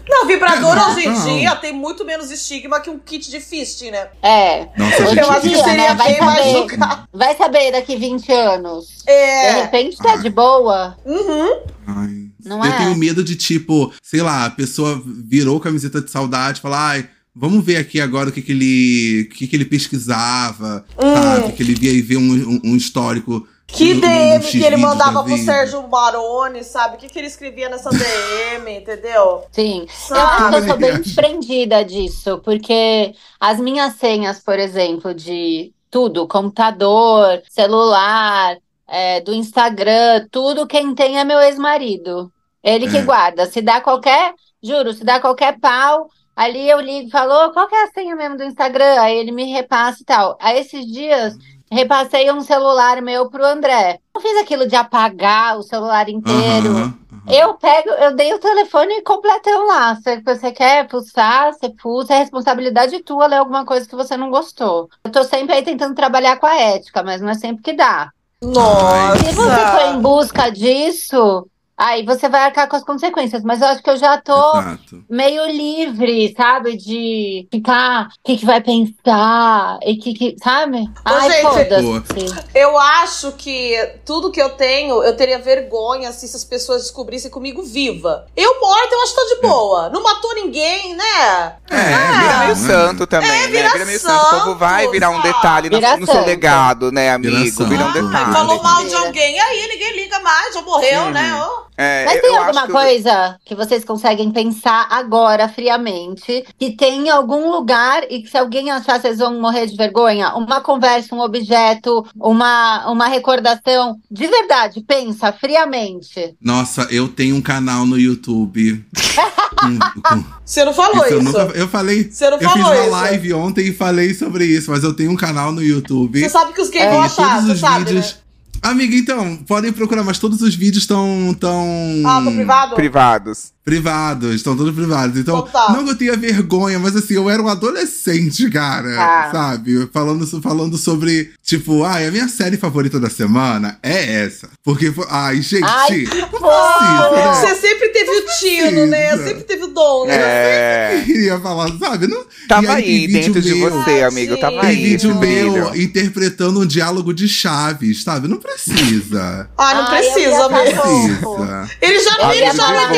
Não, vibrador hoje em dia tem muito menos estigma que um kit de fisting, né? É. Nossa, Eu gente. acho que seria né? Vai bem mais saber. julgado. Vai saber daqui 20 anos. De É. repente tá de boa. Uhum. Ai, Não eu é? tenho medo de, tipo, sei lá, a pessoa virou camiseta de saudade, falar, ai, vamos ver aqui agora o que, que ele. o que, que ele pesquisava, sabe? O que ele via e ver um, um- um histórico. Que no- DM no que ele mandava da pro. Sérgio Maroni, sabe? O que, que ele escrevia nessa DM, entendeu? Sim. Eu acho que eu sou bem Sabe? desprendida disso, porque as minhas senhas, por exemplo, de tudo, computador, celular, é, do Instagram, tudo quem tem é meu ex-marido. Ele que É. guarda. Se dá qualquer, juro, se dá qualquer pau, ali eu ligo e falo, "Ô, qual que é a senha mesmo do Instagram? Aí ele me repassa e tal. Aí esses dias repassei um celular meu pro André. Eu fiz aquilo de apagar o celular inteiro. Aham, aham. Eu pego, eu dei o telefone completão lá. Se você quer pulsar, você pulsa, é responsabilidade tua ler alguma coisa que você não gostou. Eu tô sempre aí tentando trabalhar com a ética, mas não é sempre que dá. Nossa. Se você for em busca disso, aí você vai arcar com as consequências. Mas eu acho que eu já tô Exato. meio livre, sabe? De ficar, o que, que vai pensar, e que, que sabe? Ai, gente. Eu acho que tudo que eu tenho, eu teria vergonha se essas pessoas descobrissem comigo viva. Eu morta, eu acho que tá de boa. Não matou ninguém, né? É, vira meio né? santo também, É, né? vira Vira meio santo. O povo vai santo, virar um detalhe no, Vira no seu santo. legado, né, Vira amigo? Vira um santo. detalhe. Ai, falou mal de Vira. alguém, aí ninguém liga mais, já morreu, Sim. né? É, Mas eu tem acho alguma que- coisa que vocês conseguem pensar agora, friamente, que tem em algum lugar e que se alguém achar, vocês vão morrer de vergonha? Uma conversa, um objeto, uma, uma recordação. De verdade, pensa friamente. Nossa, eu tenho um canal no YouTube. Você não falou isso eu nunca. Eu falei. Você não Eu fiz uma isso. live ontem e falei sobre isso, mas eu tenho um canal no YouTube. Você sabe que os gays É, vão achar, todos você sabe, vídeos. né? Amiga, então, podem procurar, mas todos os vídeos estão tão Ah, tô privado? Privados. Privados, estão todos privados. Então, tá. não que eu tenha vergonha, mas assim, eu era um adolescente, cara, Ah. sabe? Falando, falando sobre, tipo, ai, a minha série favorita da semana é essa. Porque, foi- ai, gente, Ai, não pô! precisa, né? Você sempre teve o tino, né? precisa. Sempre teve o dom, né? É. Eu queria falar, sabe? Não, Tava E aí aí, tem dentro de meu- você, amigo. Tava Tadinho. aí. Tem vídeo meu interpretando um diálogo de Chaves, sabe? Não precisa. Ah, não Ai, precisa mesmo. Precisa. Ele já, ele já não falar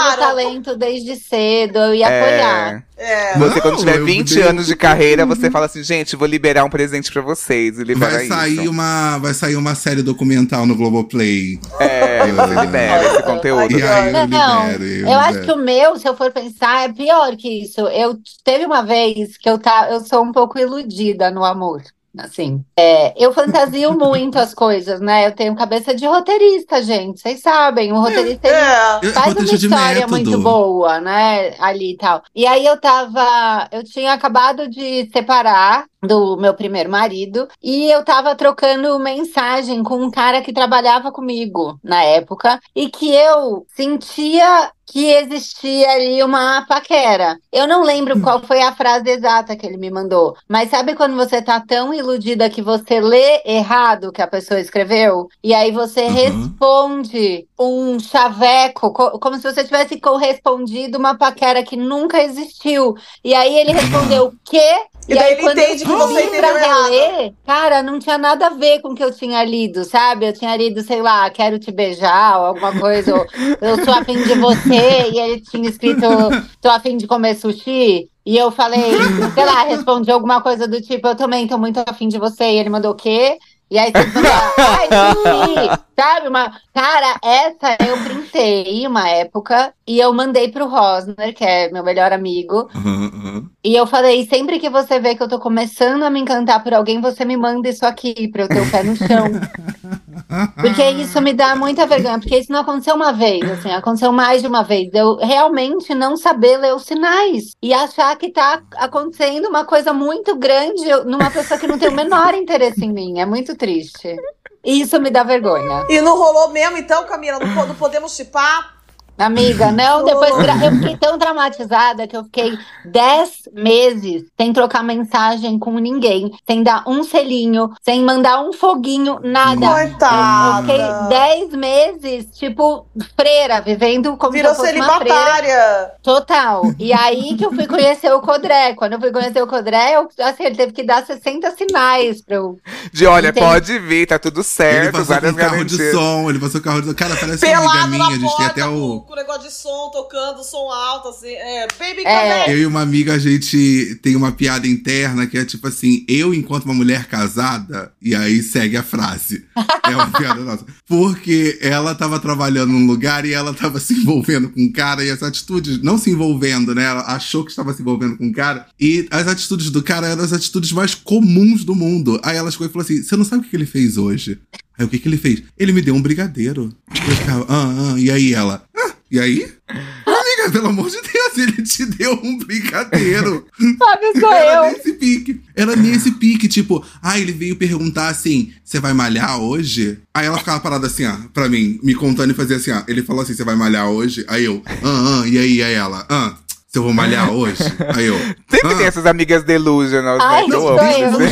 eu interpretaram. talento desde cedo, eu ia É. apoiar. É. Você, quando tiver eu 20 dei- anos de carreira, você fala assim, gente, vou liberar um presente pra vocês. E libera Vai sair, isso. uma, vai sair uma série documental no Globoplay. É, você libera esse conteúdo. E aí eu Não, libero. Eu, Eu acho que o meu, se eu for pensar, é pior que isso. Eu teve uma vez que eu tá, eu sou um pouco iludida no amor. Assim, é, eu fantasio muito as coisas, né? Eu tenho cabeça de roteirista, gente. Vocês sabem, o roteirista É. Eu- faz uma história muito boa, né? Ali e tal. E aí eu tava. Eu tinha acabado de separar do meu primeiro marido e eu tava trocando mensagem com um cara que trabalhava comigo na época e que eu sentia que existia ali uma paquera. Eu não lembro qual foi a frase exata que ele me mandou, mas sabe quando você tá tão iludida que você lê errado o que a pessoa escreveu e aí você Uhum. responde um chaveco, co- como se você tivesse correspondido uma paquera que nunca existiu. E aí ele respondeu o quê? E daí ele quando entende que você entendeu errado. reler, cara, não tinha nada a ver com o que eu tinha lido, sabe? Eu tinha lido, sei lá, quero te beijar ou alguma coisa, ou eu sou afim de você, e ele tinha escrito, tô afim de comer sushi. E eu falei, sei lá, respondi alguma coisa do tipo, eu também tô muito afim de você. E ele mandou o quê? E aí você ai, sushi, sabe? Uma... Cara, essa eu printei uma época e eu mandei pro Rosner, que é meu melhor amigo. Aham, aham. E eu falei, sempre que você vê que eu tô começando a me encantar por alguém, você me manda isso aqui pra eu ter o pé no chão. Porque isso me dá muita vergonha, porque isso não aconteceu uma vez, assim, aconteceu mais de uma vez. Eu realmente não saber ler os sinais e achar que tá acontecendo uma coisa muito grande numa pessoa que não tem o menor interesse em mim. É muito triste. Isso me dá vergonha. E não rolou mesmo, então, Camila? Não, não podemos chipar? Amiga, não, depois eu fiquei tão traumatizada que eu fiquei 10 meses sem trocar mensagem com ninguém, sem dar um selinho, sem mandar um foguinho, nada. Eu Coitada. fiquei 10 meses, tipo, freira, vivendo como Virou se eu fosse uma freira. celibatária. Total. E aí que eu fui conhecer o Codré. Quando eu fui conhecer o Codré, eu, assim, ele teve que dar 60 sinais pra eu. De olha, Entendi. pode vir, tá tudo Ele certo, passou com várias um carro de som, ele passou com carro de som. Cara, parece uma amiga Pelado minha, a gente tem até o. com o negócio de som, tocando, som alto, assim. É, baby, É. Eu e uma amiga, a gente tem uma piada interna que é tipo assim: eu, enquanto uma mulher casada, e aí segue a frase. É uma piada nossa. Porque ela tava trabalhando num lugar e ela tava se envolvendo com um cara, e as atitudes, não se envolvendo, né? Ela achou que estava se envolvendo com um cara, e as atitudes do cara eram as atitudes mais comuns do mundo. Aí ela chegou e falou assim: você não sabe o que que ele fez hoje? Aí o que que ele fez? Ele me deu um brigadeiro. Eu ficava, ah, ah, e aí ela, ah, e aí? Amiga, pelo amor de Deus, ele te deu um brigadeiro. Sabe, sou Era eu. nesse pique. Era nesse pique, tipo, ah, ele veio perguntar assim: você vai malhar hoje? Aí ela ficava parada assim, ó, pra mim, me contando e fazia assim, ó. Ele falou assim: você vai malhar hoje? Aí eu, ah, ah, e aí? Aí ela, ah, se eu vou malhar hoje? Aí eu. Sempre ah. tem essas amigas delusional, Ai, né? eu amo. eu. Não,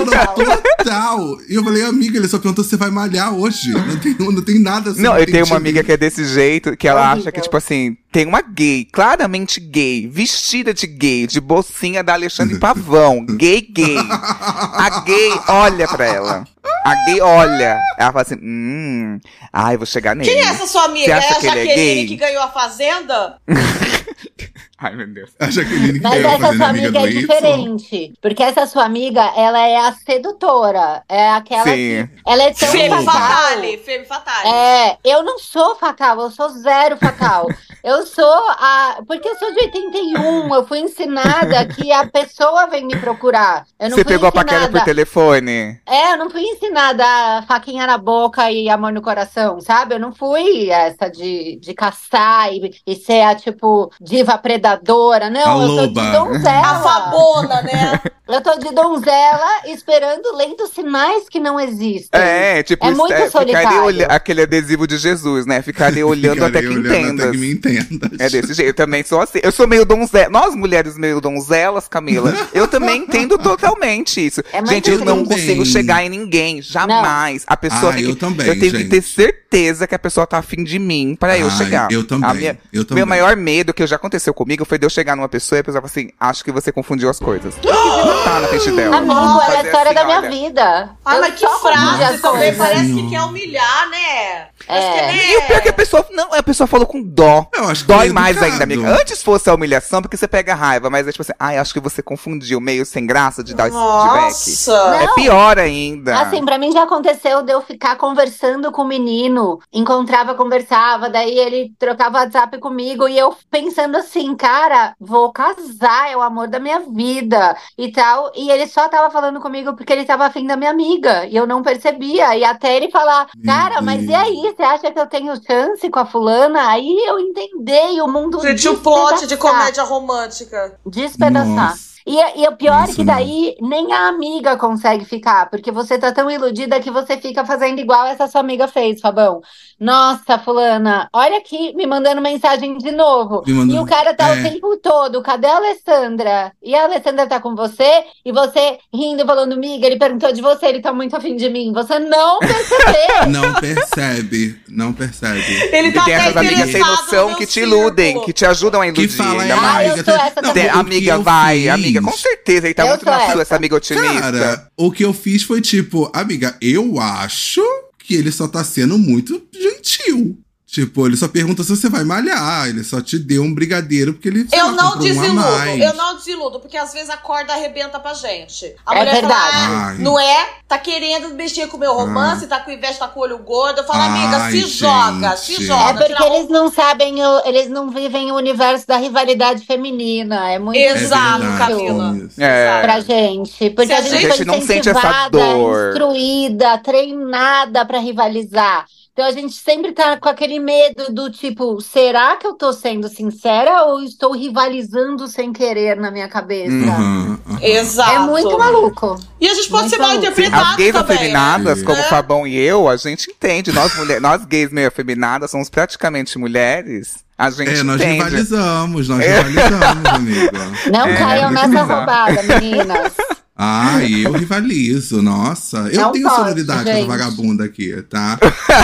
total. E eu falei, amiga, ele só perguntou se você vai malhar hoje. Não tem, não tem nada assim. Não, eu tenho uma amiga que é desse jeito, que ela acha que, tipo assim, tem uma gay, claramente gay, vestida de gay, de bolsinha da Alexandre Pavão, gay gay. A gay olha pra ela. A gay olha. Ela fala assim, hum, ai, vou chegar nele. Quem é essa sua amiga? Você É acha a que é Jaqueline gay? que ganhou a Fazenda? Ai, meu Deus. A Jaqueline que Mas essa sua amiga é Y. diferente. Porque essa sua amiga, ela é a sedutora. É aquela Sim. que. Ela é tão Femme fatal. Fatale, Femme Fatale. É, eu não sou fatal, eu sou zero fatal. eu sou a. Porque eu sou de 81, eu fui ensinada que a pessoa vem me procurar. Eu não Você fui pegou a paquera ensinada. por telefone? É, eu não fui ensinada a faquinha na boca e amor no coração, sabe? Eu não fui essa de, de caçar e, e ser a, tipo, diva predadora. Não, A eu tô de donzela. A Fabona, né? Eu tô de donzela esperando lendo sinais que não existem. É, tipo, É muito ali solitário. aquele adesivo de Jesus, né? Ficar ali olhando até que olhando. Até que me entendas. É desse jeito, eu também sou assim. Eu sou meio donzela. Nós, mulheres meio donzelas, Camila, eu também entendo totalmente isso. É gente, eu não consigo chegar em ninguém, jamais. A pessoa Ah, tem eu que, também, eu tenho que gente. ter certeza que a pessoa tá afim de mim pra eu Ai, chegar. eu também, minha- eu também. Meu maior medo que já aconteceu comigo foi de eu chegar numa pessoa e a pessoa falar assim: acho que você confundiu as coisas. Eu matar na frente dela. Amigo, é a história assim, da minha olha, vida. Ah, Eu mas que frase as também parece que quer humilhar, né? É. que, né? E o pior é que a pessoa. Não, a pessoa falou com dó. Eu acho que Dói é mais ainda, amiga. Antes fosse a humilhação, porque você pega raiva, mas é tipo assim, ai, acho que você confundiu, meio sem graça de dar esse feedback. Nossa! É pior ainda. Assim, pra mim já aconteceu de eu ficar conversando com o menino, encontrava, conversava, daí ele trocava WhatsApp comigo e eu pensando assim, cara, vou casar, é o amor da minha vida e tal. E ele só tava falando comigo porque ele tava afim da minha amiga e eu não percebia. E até ele falar, cara, mas e aí, você acha que eu tenho chance com a fulana? Aí eu entendei o mundo Gente, o plot de comédia romântica. Despedaçar. Nossa. E, e o pior é Isso que daí nem a amiga consegue ficar, porque você tá tão iludida que você fica fazendo igual essa sua amiga fez, Fabão. Nossa, fulana, olha aqui, me mandando mensagem de novo. Mandando- E o cara tá é. o tempo todo, cadê a Alessandra? E a Alessandra tá com você, e você rindo, falando, miga, ele perguntou de você, ele tá muito afim de mim. Você não percebeu. Não percebe, não percebe. Ele E tá tem até essas amigas sem noção no que te iludem, que te ajudam a Que iludir fala ainda é Ah, mais. eu sou essa Não, também. Tem- o amiga, que vai, fiz- amiga, com certeza, ele tá Eu muito na sua, essa. essa amiga otimista. Cara, o que eu fiz foi tipo, amiga, eu acho que ele só tá sendo muito gentil. Tipo, ele só pergunta se você vai malhar. Ele só te deu um brigadeiro porque ele Eu lá, não um a desiludo, mais. eu não desiludo, porque às vezes a corda arrebenta pra gente. A É mulher verdade. fala, ah, não é? Tá querendo mexer com o meu romance, tá com inveja, tá com o olho gordo. Eu falo, amiga, Ai, se gente. joga, se É joga. porque tira a eles não sabem, o- eles não vivem o universo da rivalidade feminina. É muito Exato, difícil Camila. É. pra gente. Porque Se a a gente, gente foi não sente essa incentivada, dor. instruída, treinada pra rivalizar. Então a gente sempre tá com aquele medo do tipo, será que eu tô sendo sincera ou estou rivalizando sem querer na minha cabeça? Uhum, uhum. Exato. É muito maluco. E a gente pode Muito ser mal maluco. As interpretado gays também. afeminadas, né? como É. Fabão e eu, a gente entende. Nós, mulher, nós gays meio afeminadas somos praticamente mulheres. A gente É, nós entende. rivalizamos, nós rivalizamos, amiga. Não É, caiam nessa roubada, meninas. Ah, eu rivalizo, nossa. Eu Não tenho pode, sonoridade com gente. essa vagabunda aqui, tá?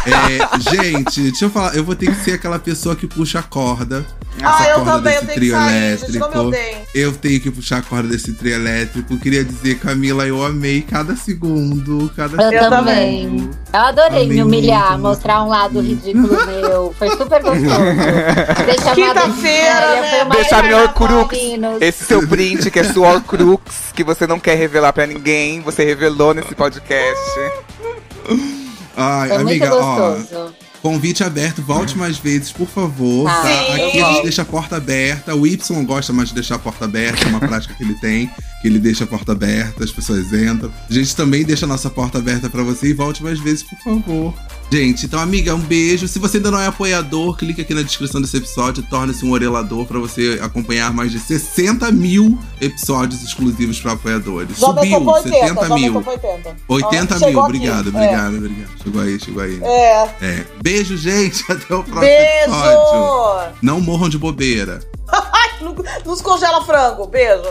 É, gente, deixa eu falar, eu vou ter que ser aquela pessoa que puxa a corda. Ah, essa eu corda também, eu desse tenho que trio sair, gente, como eu elétrico. odeio. Eu tenho que puxar a corda desse trio elétrico. Queria dizer, Camila, eu amei cada segundo, cada Eu segundo. também. Eu adorei Amei me humilhar, muito. mostrar um lado ridículo meu. Foi super gostoso. Quinta-feira, né? foi uma Deixa meu Crux. Esse seu print, que é sua Horcrux, que você não quer revelar pra ninguém, você revelou nesse podcast. Ai, Foi amiga, muito ó. gostoso. Convite aberto, volte mais vezes, por favor. Tá. Tá? Sim. Aqui a gente deixa a porta aberta. O Y gosta mais de deixar a porta aberta, é uma prática que ele tem, que ele deixa a porta aberta, as pessoas entram. A gente também deixa a nossa porta aberta pra você e volte mais vezes, por favor. Gente, então, amiga, um beijo. Se você ainda não é apoiador, clique aqui na descrição desse episódio e torne-se um orelador pra você acompanhar mais de 60 mil episódios exclusivos pra apoiadores. Já Subiu, aumentou pra 80, 70 já aumentou mil. pra 80. 80 Ó, mil, aqui. obrigado, É. obrigado, obrigado. Chegou aí, chegou aí. É. É. Beijo, gente. Até o próximo episódio. Beijo! Não morram de bobeira. Não descongela frango. Beijo.